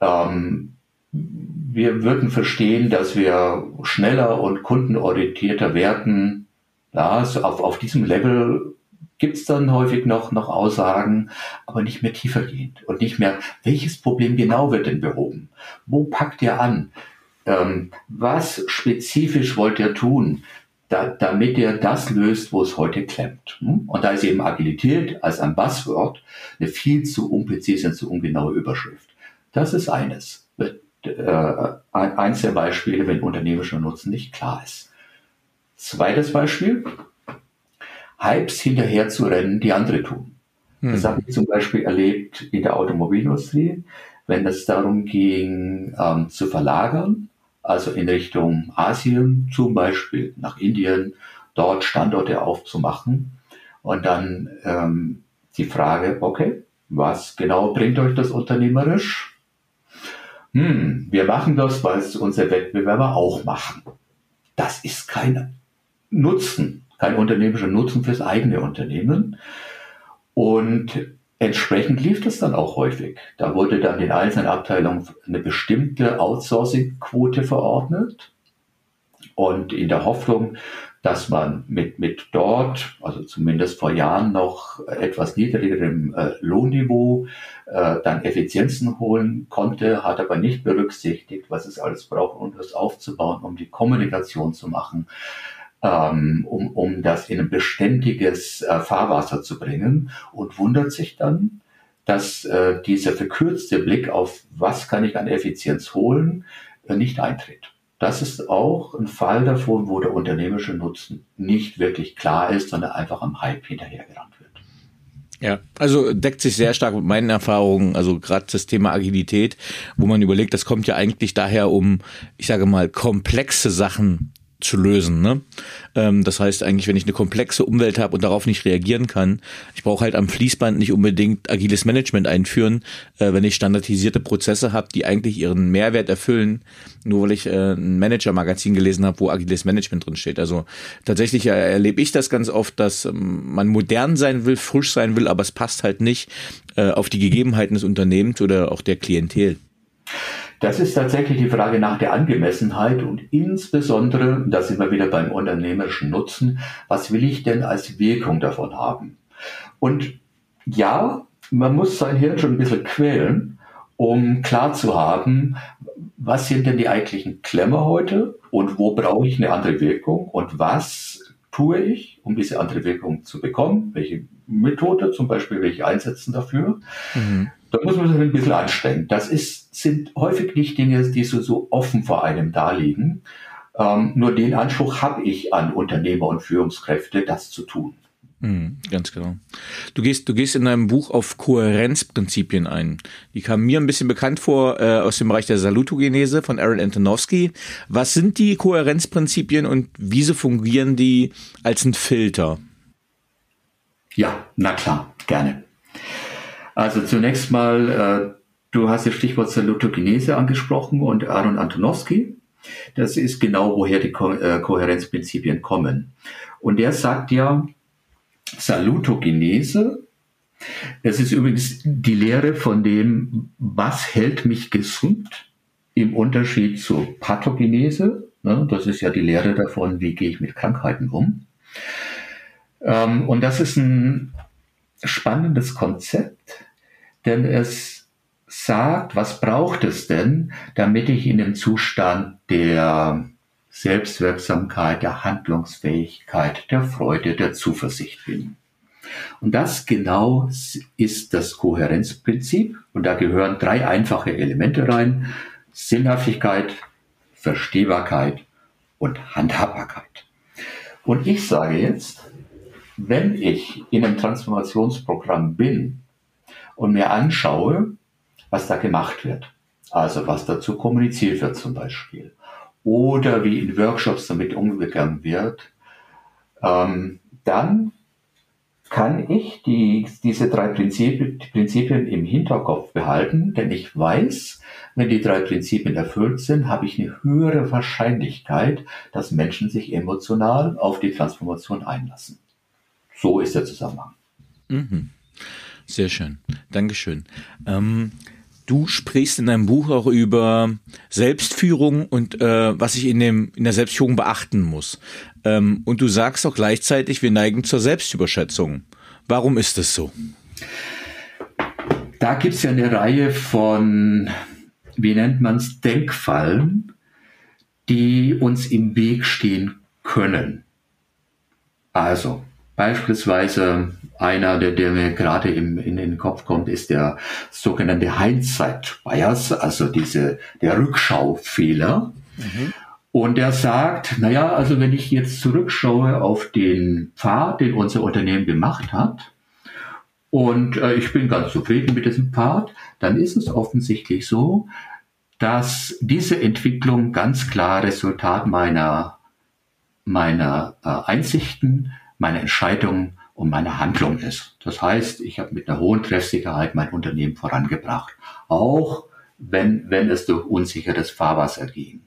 ähm, wir würden verstehen, dass wir schneller und kundenorientierter werden. Ja, so auf, auf diesem Level gibt es dann häufig noch, noch Aussagen, aber nicht mehr tiefergehend und nicht mehr, welches Problem genau wird denn behoben? Wo packt ihr an? Ähm, was spezifisch wollt ihr tun, da, damit ihr das löst, wo es heute klemmt? Hm? Und da ist eben Agilität als ein Buzzword eine viel zu unpräzise und zu ungenaue Überschrift. Das ist eines. Äh, eins der Beispiele, wenn unternehmerischer Nutzen nicht klar ist. Zweites Beispiel, Hypes hinterher zu rennen, die andere tun. Hm. Das habe ich zum Beispiel erlebt in der Automobilindustrie, wenn es darum ging, ähm, zu verlagern, also in Richtung Asien, zum Beispiel nach Indien, dort Standorte aufzumachen. Und dann ähm, die Frage, okay, was genau bringt euch das unternehmerisch? Hm, wir machen das, weil es unsere Wettbewerber auch machen. Das ist kein Nutzen kein unternehmerischer Nutzen fürs eigene Unternehmen. Und entsprechend lief das dann auch häufig. Da wurde dann den einzelnen Abteilungen eine bestimmte Outsourcing-Quote verordnet. Und in der Hoffnung, dass man mit, mit dort, also zumindest vor Jahren noch etwas niedrigerem äh, Lohnniveau, äh, dann Effizienzen holen konnte, hat aber nicht berücksichtigt, was es alles braucht, um das aufzubauen, um die Kommunikation zu machen, ähm, um, um das in ein beständiges äh, Fahrwasser zu bringen und wundert sich dann, dass äh, dieser verkürzte Blick auf, was kann ich an Effizienz holen, äh, nicht eintritt. Das ist auch ein Fall davon, wo der unternehmerische Nutzen nicht wirklich klar ist, sondern einfach am Hype hinterhergerannt wird. Ja, also deckt sich sehr stark mit meinen Erfahrungen, also gerade das Thema Agilität, wo man überlegt, das kommt ja eigentlich daher, um, ich sage mal, komplexe Sachen zu lösen. Ne? Ähm, das heißt eigentlich, wenn ich eine komplexe Umwelt habe und darauf nicht reagieren kann, ich brauche halt am Fließband nicht unbedingt agiles Management einführen, äh, wenn ich standardisierte Prozesse habe, die eigentlich ihren Mehrwert erfüllen, nur weil ich äh, ein Manager-Magazin gelesen habe, wo agiles Management drin steht. Also tatsächlich äh, erlebe ich das ganz oft, dass ähm, man modern sein will, frisch sein will, aber es passt halt nicht äh, auf die Gegebenheiten des Unternehmens oder auch der Klientel. Das ist tatsächlich die Frage nach der Angemessenheit und insbesondere, da sind wir wieder beim unternehmerischen Nutzen, was will ich denn als Wirkung davon haben? Und ja, man muss sein Hirn schon ein bisschen quälen, um klar zu haben, was sind denn die eigentlichen Klemmer heute und wo brauche ich eine andere Wirkung und was tue ich, um diese andere Wirkung zu bekommen? Welche Methode zum Beispiel will ich einsetzen dafür? Mhm. Da muss man sich ein bisschen anstrengen. Das ist, sind häufig nicht Dinge, die so, so offen vor einem da liegen. Ähm, nur den Anspruch habe ich an Unternehmer und Führungskräfte, das zu tun. Mhm, ganz genau. Du gehst, du gehst in deinem Buch auf Kohärenzprinzipien ein. Die kamen mir ein bisschen bekannt vor äh, aus dem Bereich der Salutogenese von Aaron Antonowski. Was sind die Kohärenzprinzipien und wieso fungieren die als ein Filter? Ja, na klar, gerne. Also zunächst mal, äh, du hast das Stichwort Salutogenese angesprochen und Aaron Antonowski. Das ist genau, woher die Ko äh, Kohärenzprinzipien kommen. Und der sagt ja, Salutogenese, das ist übrigens die Lehre von dem, was hält mich gesund im Unterschied zur Pathogenese, Ne? Das ist ja die Lehre davon, wie gehe ich mit Krankheiten um. Ähm, und das ist ein spannendes Konzept, denn es sagt, was braucht es denn, damit ich in dem Zustand der Selbstwirksamkeit, der Handlungsfähigkeit, der Freude, der Zuversicht bin. Und das genau ist das Kohärenzprinzip. Und da gehören drei einfache Elemente rein. Sinnhaftigkeit, Verstehbarkeit und Handhabbarkeit. Und ich sage jetzt, wenn ich in einem Transformationsprogramm bin und mir anschaue, was da gemacht wird, also was dazu kommuniziert wird zum Beispiel, oder wie in Workshops damit umgegangen wird, ähm, dann kann ich die, diese drei Prinzipien, Prinzipien im Hinterkopf behalten, denn ich weiß, wenn die drei Prinzipien erfüllt sind, habe ich eine höhere Wahrscheinlichkeit, dass Menschen sich emotional auf die Transformation einlassen. So ist der Zusammenhang. Mhm. Sehr schön. Dankeschön. Ähm, du sprichst in deinem Buch auch über Selbstführung und äh, was ich in, dem, in der Selbstführung beachten muss. Ähm, und du sagst auch gleichzeitig, wir neigen zur Selbstüberschätzung. Warum ist das so? Da gibt es ja eine Reihe von, wie nennt man es, Denkfallen, die uns im Weg stehen können. Also beispielsweise einer, der, der mir gerade im, in den Kopf kommt, ist der sogenannte Hindsight-Bias, also diese, der Rückschaufehler. Mhm. Und er sagt, naja, also wenn ich jetzt zurückschaue auf den Pfad, den unser Unternehmen gemacht hat, und äh, ich bin ganz zufrieden mit diesem Pfad, dann ist es offensichtlich so, dass diese Entwicklung ganz klar Resultat meiner, meiner äh, Einsichten, meiner Entscheidungen und meiner Handlung ist. Das heißt, ich habe mit einer hohen Treffsicherheit mein Unternehmen vorangebracht, auch wenn, wenn es durch unsicheres Fahrwasser ging.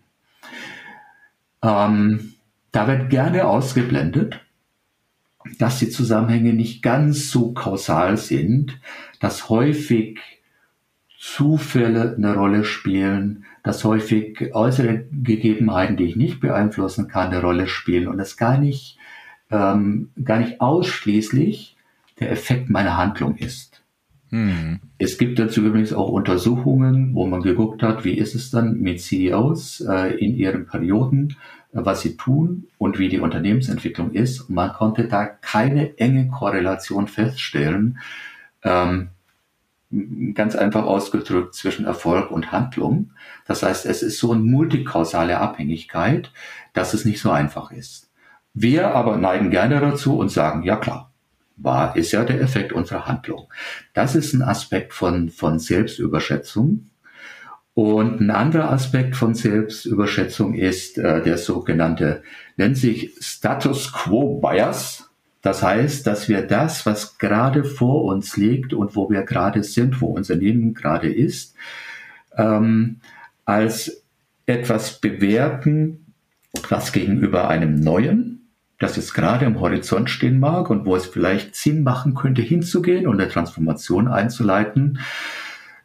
Ähm, da wird gerne ausgeblendet, dass die Zusammenhänge nicht ganz so kausal sind, dass häufig Zufälle eine Rolle spielen, dass häufig äußere Gegebenheiten, die ich nicht beeinflussen kann, eine Rolle spielen und es gar nicht, ähm, gar nicht ausschließlich der Effekt meiner Handlung ist. Mhm. Es gibt dazu übrigens auch Untersuchungen, wo man geguckt hat, wie ist es dann mit CEOs äh, in ihren Perioden, äh, was sie tun und wie die Unternehmensentwicklung ist. Und man konnte da keine enge Korrelation feststellen, ähm, ganz einfach ausgedrückt zwischen Erfolg und Handlung. Das heißt, es ist so eine multikausale Abhängigkeit, dass es nicht so einfach ist. Wir aber neigen gerne dazu und sagen, ja klar, war, ist ja der Effekt unserer Handlung. Das ist ein Aspekt von, von Selbstüberschätzung. Und ein anderer Aspekt von Selbstüberschätzung ist äh, der sogenannte, nennt sich Status Quo Bias. Das heißt, dass wir das, was gerade vor uns liegt und wo wir gerade sind, wo unser Leben gerade ist, ähm, als etwas bewerten, was gegenüber einem neuen, das jetzt gerade am Horizont stehen mag und wo es vielleicht Sinn machen könnte, hinzugehen und eine Transformation einzuleiten,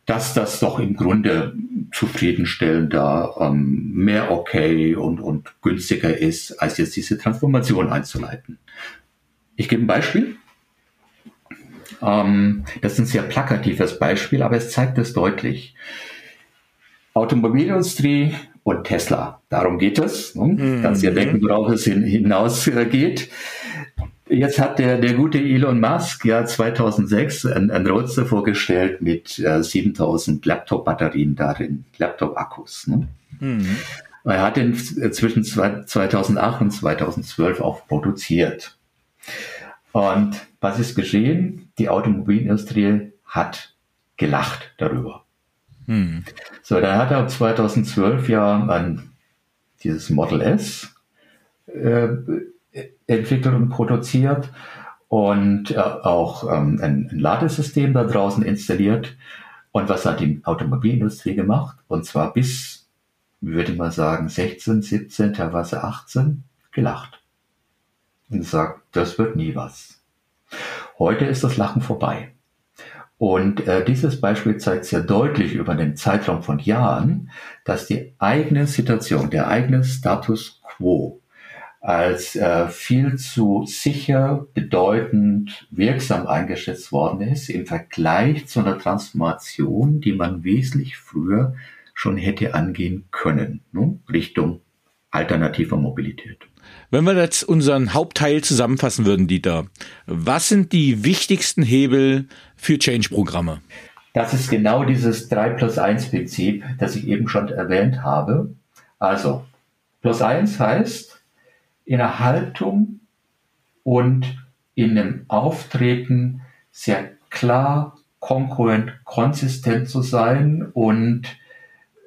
dass das doch im Grunde zufriedenstellender, ähm, mehr okay und, und günstiger ist, als jetzt diese Transformation einzuleiten. Ich gebe ein Beispiel. Ähm, das ist ein sehr plakatives Beispiel, aber es zeigt es deutlich. Automobilindustrie und Tesla. Darum geht es. Ne? Mhm. Kannst dir denken, worauf es hin, hinausgeht. Jetzt hat der, der gute Elon Musk ja 2006 ein, ein Roadster vorgestellt mit äh, 7000 Laptop-Batterien darin, Laptop-Akkus. Ne? Mhm. Er hat den zwischen 2008 und 2012 auch produziert. Und was ist geschehen? Die Automobilindustrie hat gelacht darüber. Hm. So, dann hat er 2012 ja ein, dieses Model S äh, entwickelt und produziert und äh, auch ähm, ein, ein Ladesystem da draußen installiert. Und was hat die Automobilindustrie gemacht? Und zwar bis, würde man sagen, 16, 17, teilweise 18, gelacht. Und sagt, das wird nie was. Heute ist das Lachen vorbei. Und äh, dieses Beispiel zeigt sehr deutlich über den Zeitraum von Jahren, dass die eigene Situation, der eigene Status quo als äh, viel zu sicher, bedeutend, wirksam eingeschätzt worden ist im Vergleich zu einer Transformation, die man wesentlich früher schon hätte angehen können, ne? Richtung alternativer Mobilität. Wenn wir jetzt unseren Hauptteil zusammenfassen würden, Dieter, was sind die wichtigsten Hebel für Change-Programme? Das ist genau dieses 3 plus 1 Prinzip, das ich eben schon erwähnt habe. Also, plus 1 heißt, in der Haltung und in einem Auftreten sehr klar, konkurrent, konsistent zu sein und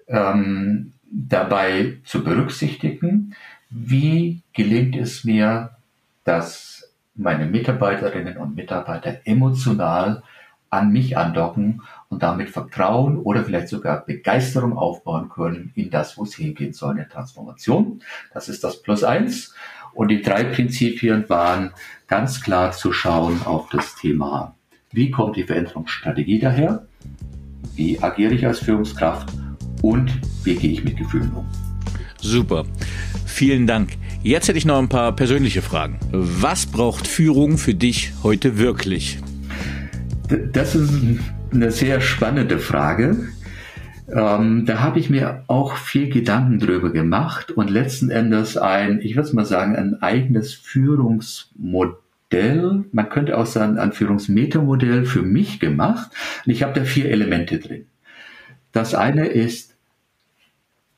ähm, dabei zu berücksichtigen, wie gelingt es mir, dass meine Mitarbeiterinnen und Mitarbeiter emotional an mich andocken und damit Vertrauen oder vielleicht sogar Begeisterung aufbauen können in das, wo es hingehen soll, eine Transformation. Das ist das Plus eins. Und die drei Prinzipien waren ganz klar zu schauen auf das Thema, wie kommt die Veränderungsstrategie daher? Wie agiere ich als Führungskraft? Und wie gehe ich mit Gefühlen um? Super. Vielen Dank. Jetzt hätte ich noch ein paar persönliche Fragen. Was braucht Führung für dich heute wirklich? Das ist eine sehr spannende Frage. Ähm, da habe ich mir auch viel Gedanken drüber gemacht und letzten Endes ein, ich würde mal sagen, ein eigenes Führungsmodell, man könnte auch sagen, ein Führungsmetamodell für mich gemacht. Und ich habe da vier Elemente drin. Das eine ist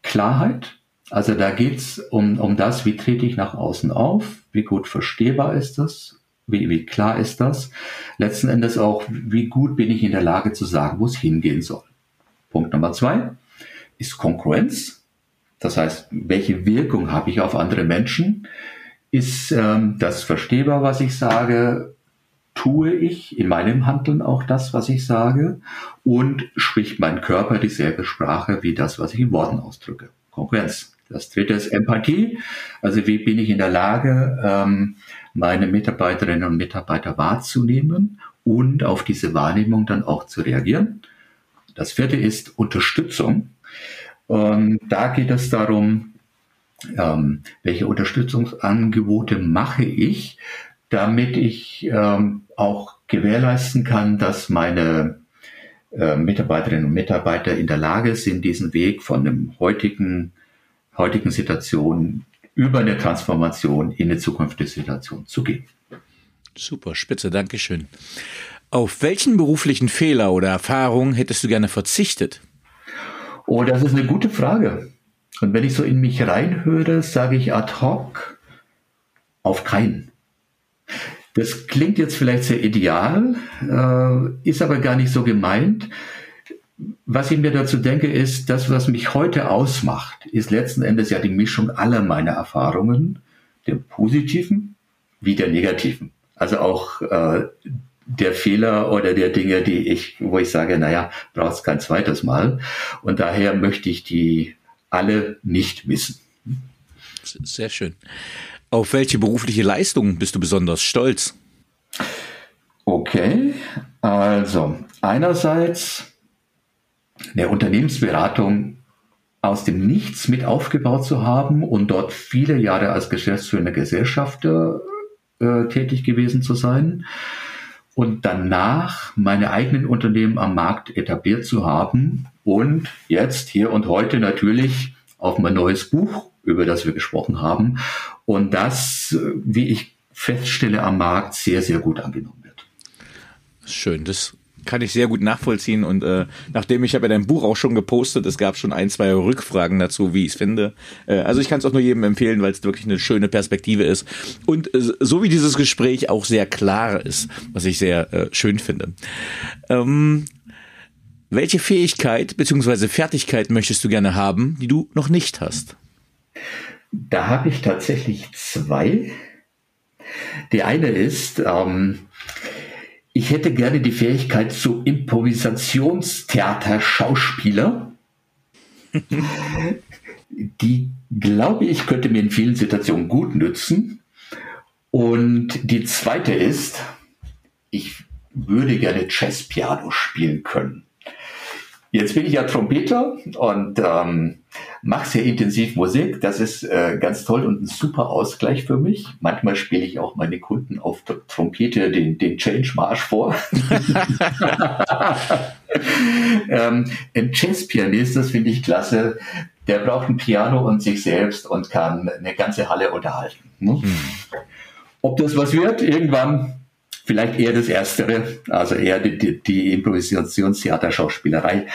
Klarheit. Also da geht's um, um das, wie trete ich nach außen auf, wie gut verstehbar ist das, wie, wie klar ist das? Letzten Endes auch, wie gut bin ich in der Lage zu sagen, wo es hingehen soll. Punkt Nummer zwei ist Konkurrenz. Das heißt, welche Wirkung habe ich auf andere Menschen? Ist ähm, das verstehbar, was ich sage? Tue ich in meinem Handeln auch das, was ich sage? Und spricht mein Körper dieselbe Sprache wie das, was ich in Worten ausdrücke? Konkurrenz. Das dritte ist Empathie. Also wie bin ich in der Lage, ähm, meine Mitarbeiterinnen und Mitarbeiter wahrzunehmen und auf diese Wahrnehmung dann auch zu reagieren. Das vierte ist Unterstützung. Ähm, da geht es darum, ähm, welche Unterstützungsangebote mache ich, damit ich auch gewährleisten kann, dass meine äh, Mitarbeiterinnen und Mitarbeiter in der Lage sind, diesen Weg von dem heutigen heutigen Situation über eine Transformation in eine zukünftige Situation zu gehen. Super, spitze, Dankeschön. Auf welchen beruflichen Fehler oder Erfahrungen hättest du gerne verzichtet? Oh, das ist eine gute Frage. Und wenn ich so in mich reinhöre, sage ich ad hoc auf keinen. Das klingt jetzt vielleicht sehr ideal, äh, ist aber gar nicht so gemeint was ich mir dazu denke, ist, das, was mich heute ausmacht, ist letzten Endes ja die Mischung aller meiner Erfahrungen, der positiven wie der negativen. Also auch äh, der Fehler oder der Dinge, die ich, wo ich sage, naja, brauchst kein zweites Mal. Und daher möchte ich die alle nicht missen. Sehr schön. Auf welche berufliche Leistung bist du besonders stolz? Okay, also einerseits eine Unternehmensberatung aus dem Nichts mit aufgebaut zu haben und dort viele Jahre als geschäftsführender Gesellschafter äh, tätig gewesen zu sein und danach meine eigenen Unternehmen am Markt etabliert zu haben und jetzt hier und heute natürlich auf mein neues Buch, über das wir gesprochen haben und das, wie ich feststelle, am Markt sehr, sehr gut angenommen wird. Schön, das kann ich sehr gut nachvollziehen und äh, nachdem ich habe ja dein Buch auch schon gepostet, es gab schon ein, zwei Rückfragen dazu, wie ich es finde. Äh, also ich kann es auch nur jedem empfehlen, weil es wirklich eine schöne Perspektive ist und äh, so wie dieses Gespräch auch sehr klar ist, was ich sehr äh, schön finde. Ähm, welche Fähigkeit bzw. Fertigkeit möchtest du gerne haben, die du noch nicht hast? Da habe ich tatsächlich zwei. Die eine ist, ähm, ich hätte gerne die Fähigkeit zu Improvisationstheater-Schauspieler. die, glaube ich, könnte mir in vielen Situationen gut nützen. Und die zweite ist, ich würde gerne Jazzpiano spielen können. Jetzt bin ich ja Trompeter und ähm, mache sehr intensiv Musik. Das ist äh, ganz toll und ein super Ausgleich für mich. Manchmal spiele ich auch meine Kunden auf der Trompete den, den Change Marsch vor. ähm, ein Jazzpianist, das finde ich klasse. Der braucht ein Piano und sich selbst und kann eine ganze Halle unterhalten. Ne? Hm. Ob das was wird, irgendwann Vielleicht eher das Erstere, also eher die, die, die Improvisationstheaterschauspielerei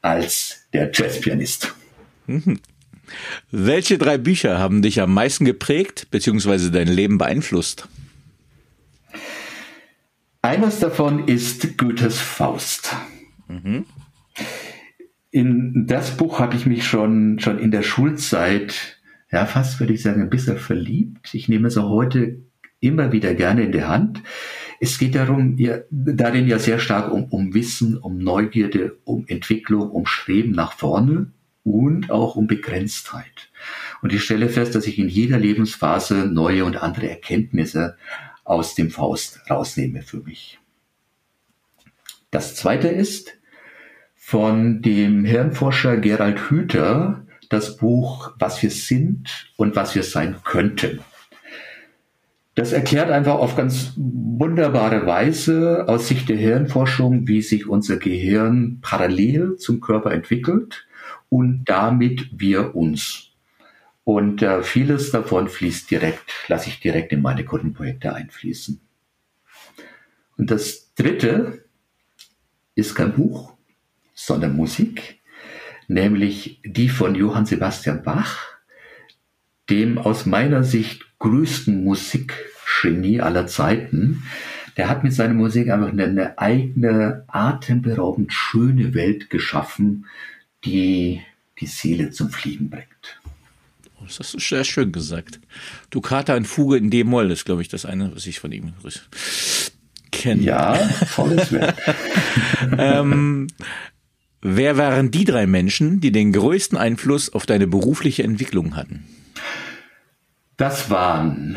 als der Jazzpianist. Mhm. Welche drei Bücher haben dich am meisten geprägt bzw. dein Leben beeinflusst? Eines davon ist Goethes Faust. Mhm. In das Buch habe ich mich schon, schon in der Schulzeit, ja, fast würde ich sagen, ein bisschen verliebt. Ich nehme es auch heute immer wieder gerne in der Hand. Es geht darum, ja, darin ja sehr stark um, um Wissen, um Neugierde, um Entwicklung, um Streben nach vorne und auch um Begrenztheit. Und ich stelle fest, dass ich in jeder Lebensphase neue und andere Erkenntnisse aus dem Faust rausnehme für mich. Das zweite ist von dem Hirnforscher Gerald Hüther das Buch Was wir sind und was wir sein könnten. Das erklärt einfach auf ganz wunderbare Weise aus Sicht der Hirnforschung, wie sich unser Gehirn parallel zum Körper entwickelt und damit wir uns. Und äh, vieles davon fließt direkt, lasse ich direkt in meine Kundenprojekte einfließen. Und das dritte ist kein Buch, sondern Musik, nämlich die von Johann Sebastian Bach, dem aus meiner Sicht größten Musikgenie aller Zeiten. Der hat mit seiner Musik einfach eine, eine eigene, atemberaubend schöne Welt geschaffen, die die Seele zum Fliegen bringt. Oh, das hast du sehr schön gesagt. Ducata in Fuge in D-Moll ist, glaube ich, das eine, was ich von ihm kenne. Ja, volles Werk. ähm, wer waren die drei Menschen, die den größten Einfluss auf deine berufliche Entwicklung hatten? Das waren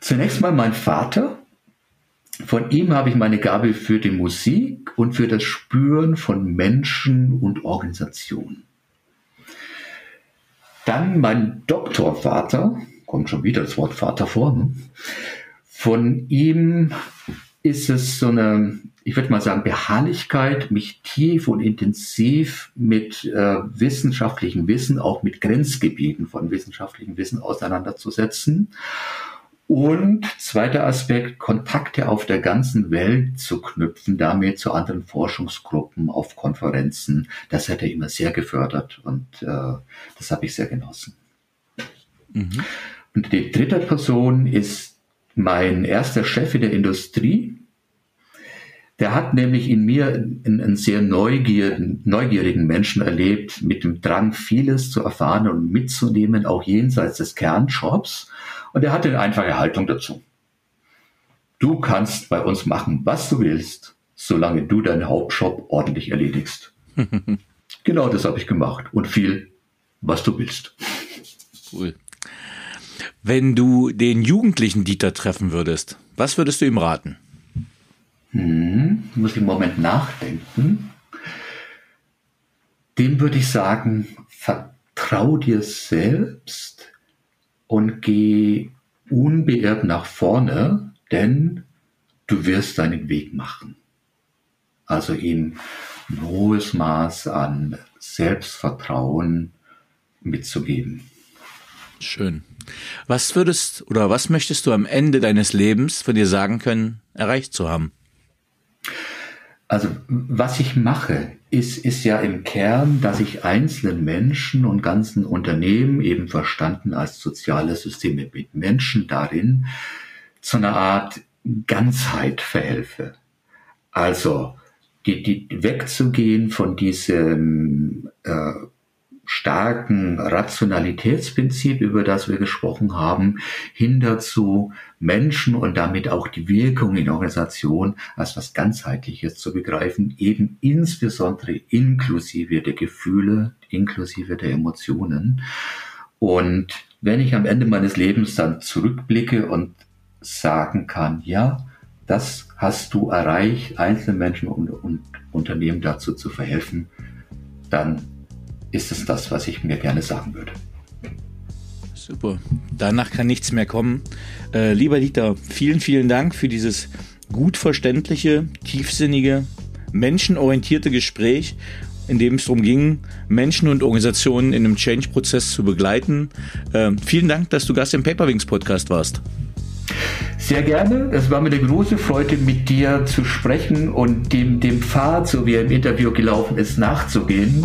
zunächst mal mein Vater. Von ihm habe ich meine Gabe für die Musik und für das Spüren von Menschen und Organisationen. Dann mein Doktorvater, kommt schon wieder das Wort Vater vor. Ne? Von ihm ist es so eine ich würde mal sagen, Beharrlichkeit, mich tief und intensiv mit äh, wissenschaftlichem Wissen, auch mit Grenzgebieten von wissenschaftlichem Wissen auseinanderzusetzen. Und zweiter Aspekt, Kontakte auf der ganzen Welt zu knüpfen, damit zu anderen Forschungsgruppen, auf Konferenzen. Das hat er immer sehr gefördert und äh, das habe ich sehr genossen. Mhm. Und die dritte Person ist mein erster Chef in der Industrie, der hat nämlich in mir einen, einen sehr neugierigen, neugierigen Menschen erlebt, mit dem Drang, vieles zu erfahren und mitzunehmen, auch jenseits des Kernjobs. Und er hatte eine einfache Haltung dazu. Du kannst bei uns machen, was du willst, solange du deinen Hauptjob ordentlich erledigst. genau das habe ich gemacht und viel, was du willst. Cool. Wenn du den jugendlichen Dieter treffen würdest, was würdest du ihm raten? Hm, muss ich einen Moment nachdenken. Dem würde ich sagen, vertrau dir selbst und geh unbeirrt nach vorne, denn du wirst deinen Weg machen. Also ein hohes Maß an Selbstvertrauen mitzugeben. Schön. Was würdest oder was möchtest du am Ende deines Lebens von dir sagen können, erreicht zu haben? Also was ich mache, ist, ist ja im Kern, dass ich einzelnen Menschen und ganzen Unternehmen eben verstanden als soziale Systeme mit Menschen darin zu einer Art Ganzheit verhelfe. Also die, die wegzugehen von diesem äh, starken Rationalitätsprinzip, über das wir gesprochen haben, hin dazu, Menschen und damit auch die Wirkung in Organisation als was ganzheitliches zu begreifen, eben insbesondere inklusive der Gefühle, inklusive der Emotionen. Und wenn ich am Ende meines Lebens dann zurückblicke und sagen kann, ja, das hast du erreicht, einzelnen Menschen und, und Unternehmen dazu zu verhelfen, dann ist es das, was ich mir gerne sagen würde. Super. Danach kann nichts mehr kommen. Äh, lieber Dieter, vielen, vielen Dank für dieses gut verständliche, tiefsinnige, menschenorientierte Gespräch, in dem es darum ging, Menschen und Organisationen in einem Change-Prozess zu begleiten. Äh, vielen Dank, dass du Gast im Paperwings Podcast warst. Sehr gerne. Es war mir eine große Freude, mit dir zu sprechen und dem, dem Pfad, so wie er im Interview gelaufen ist, nachzugehen.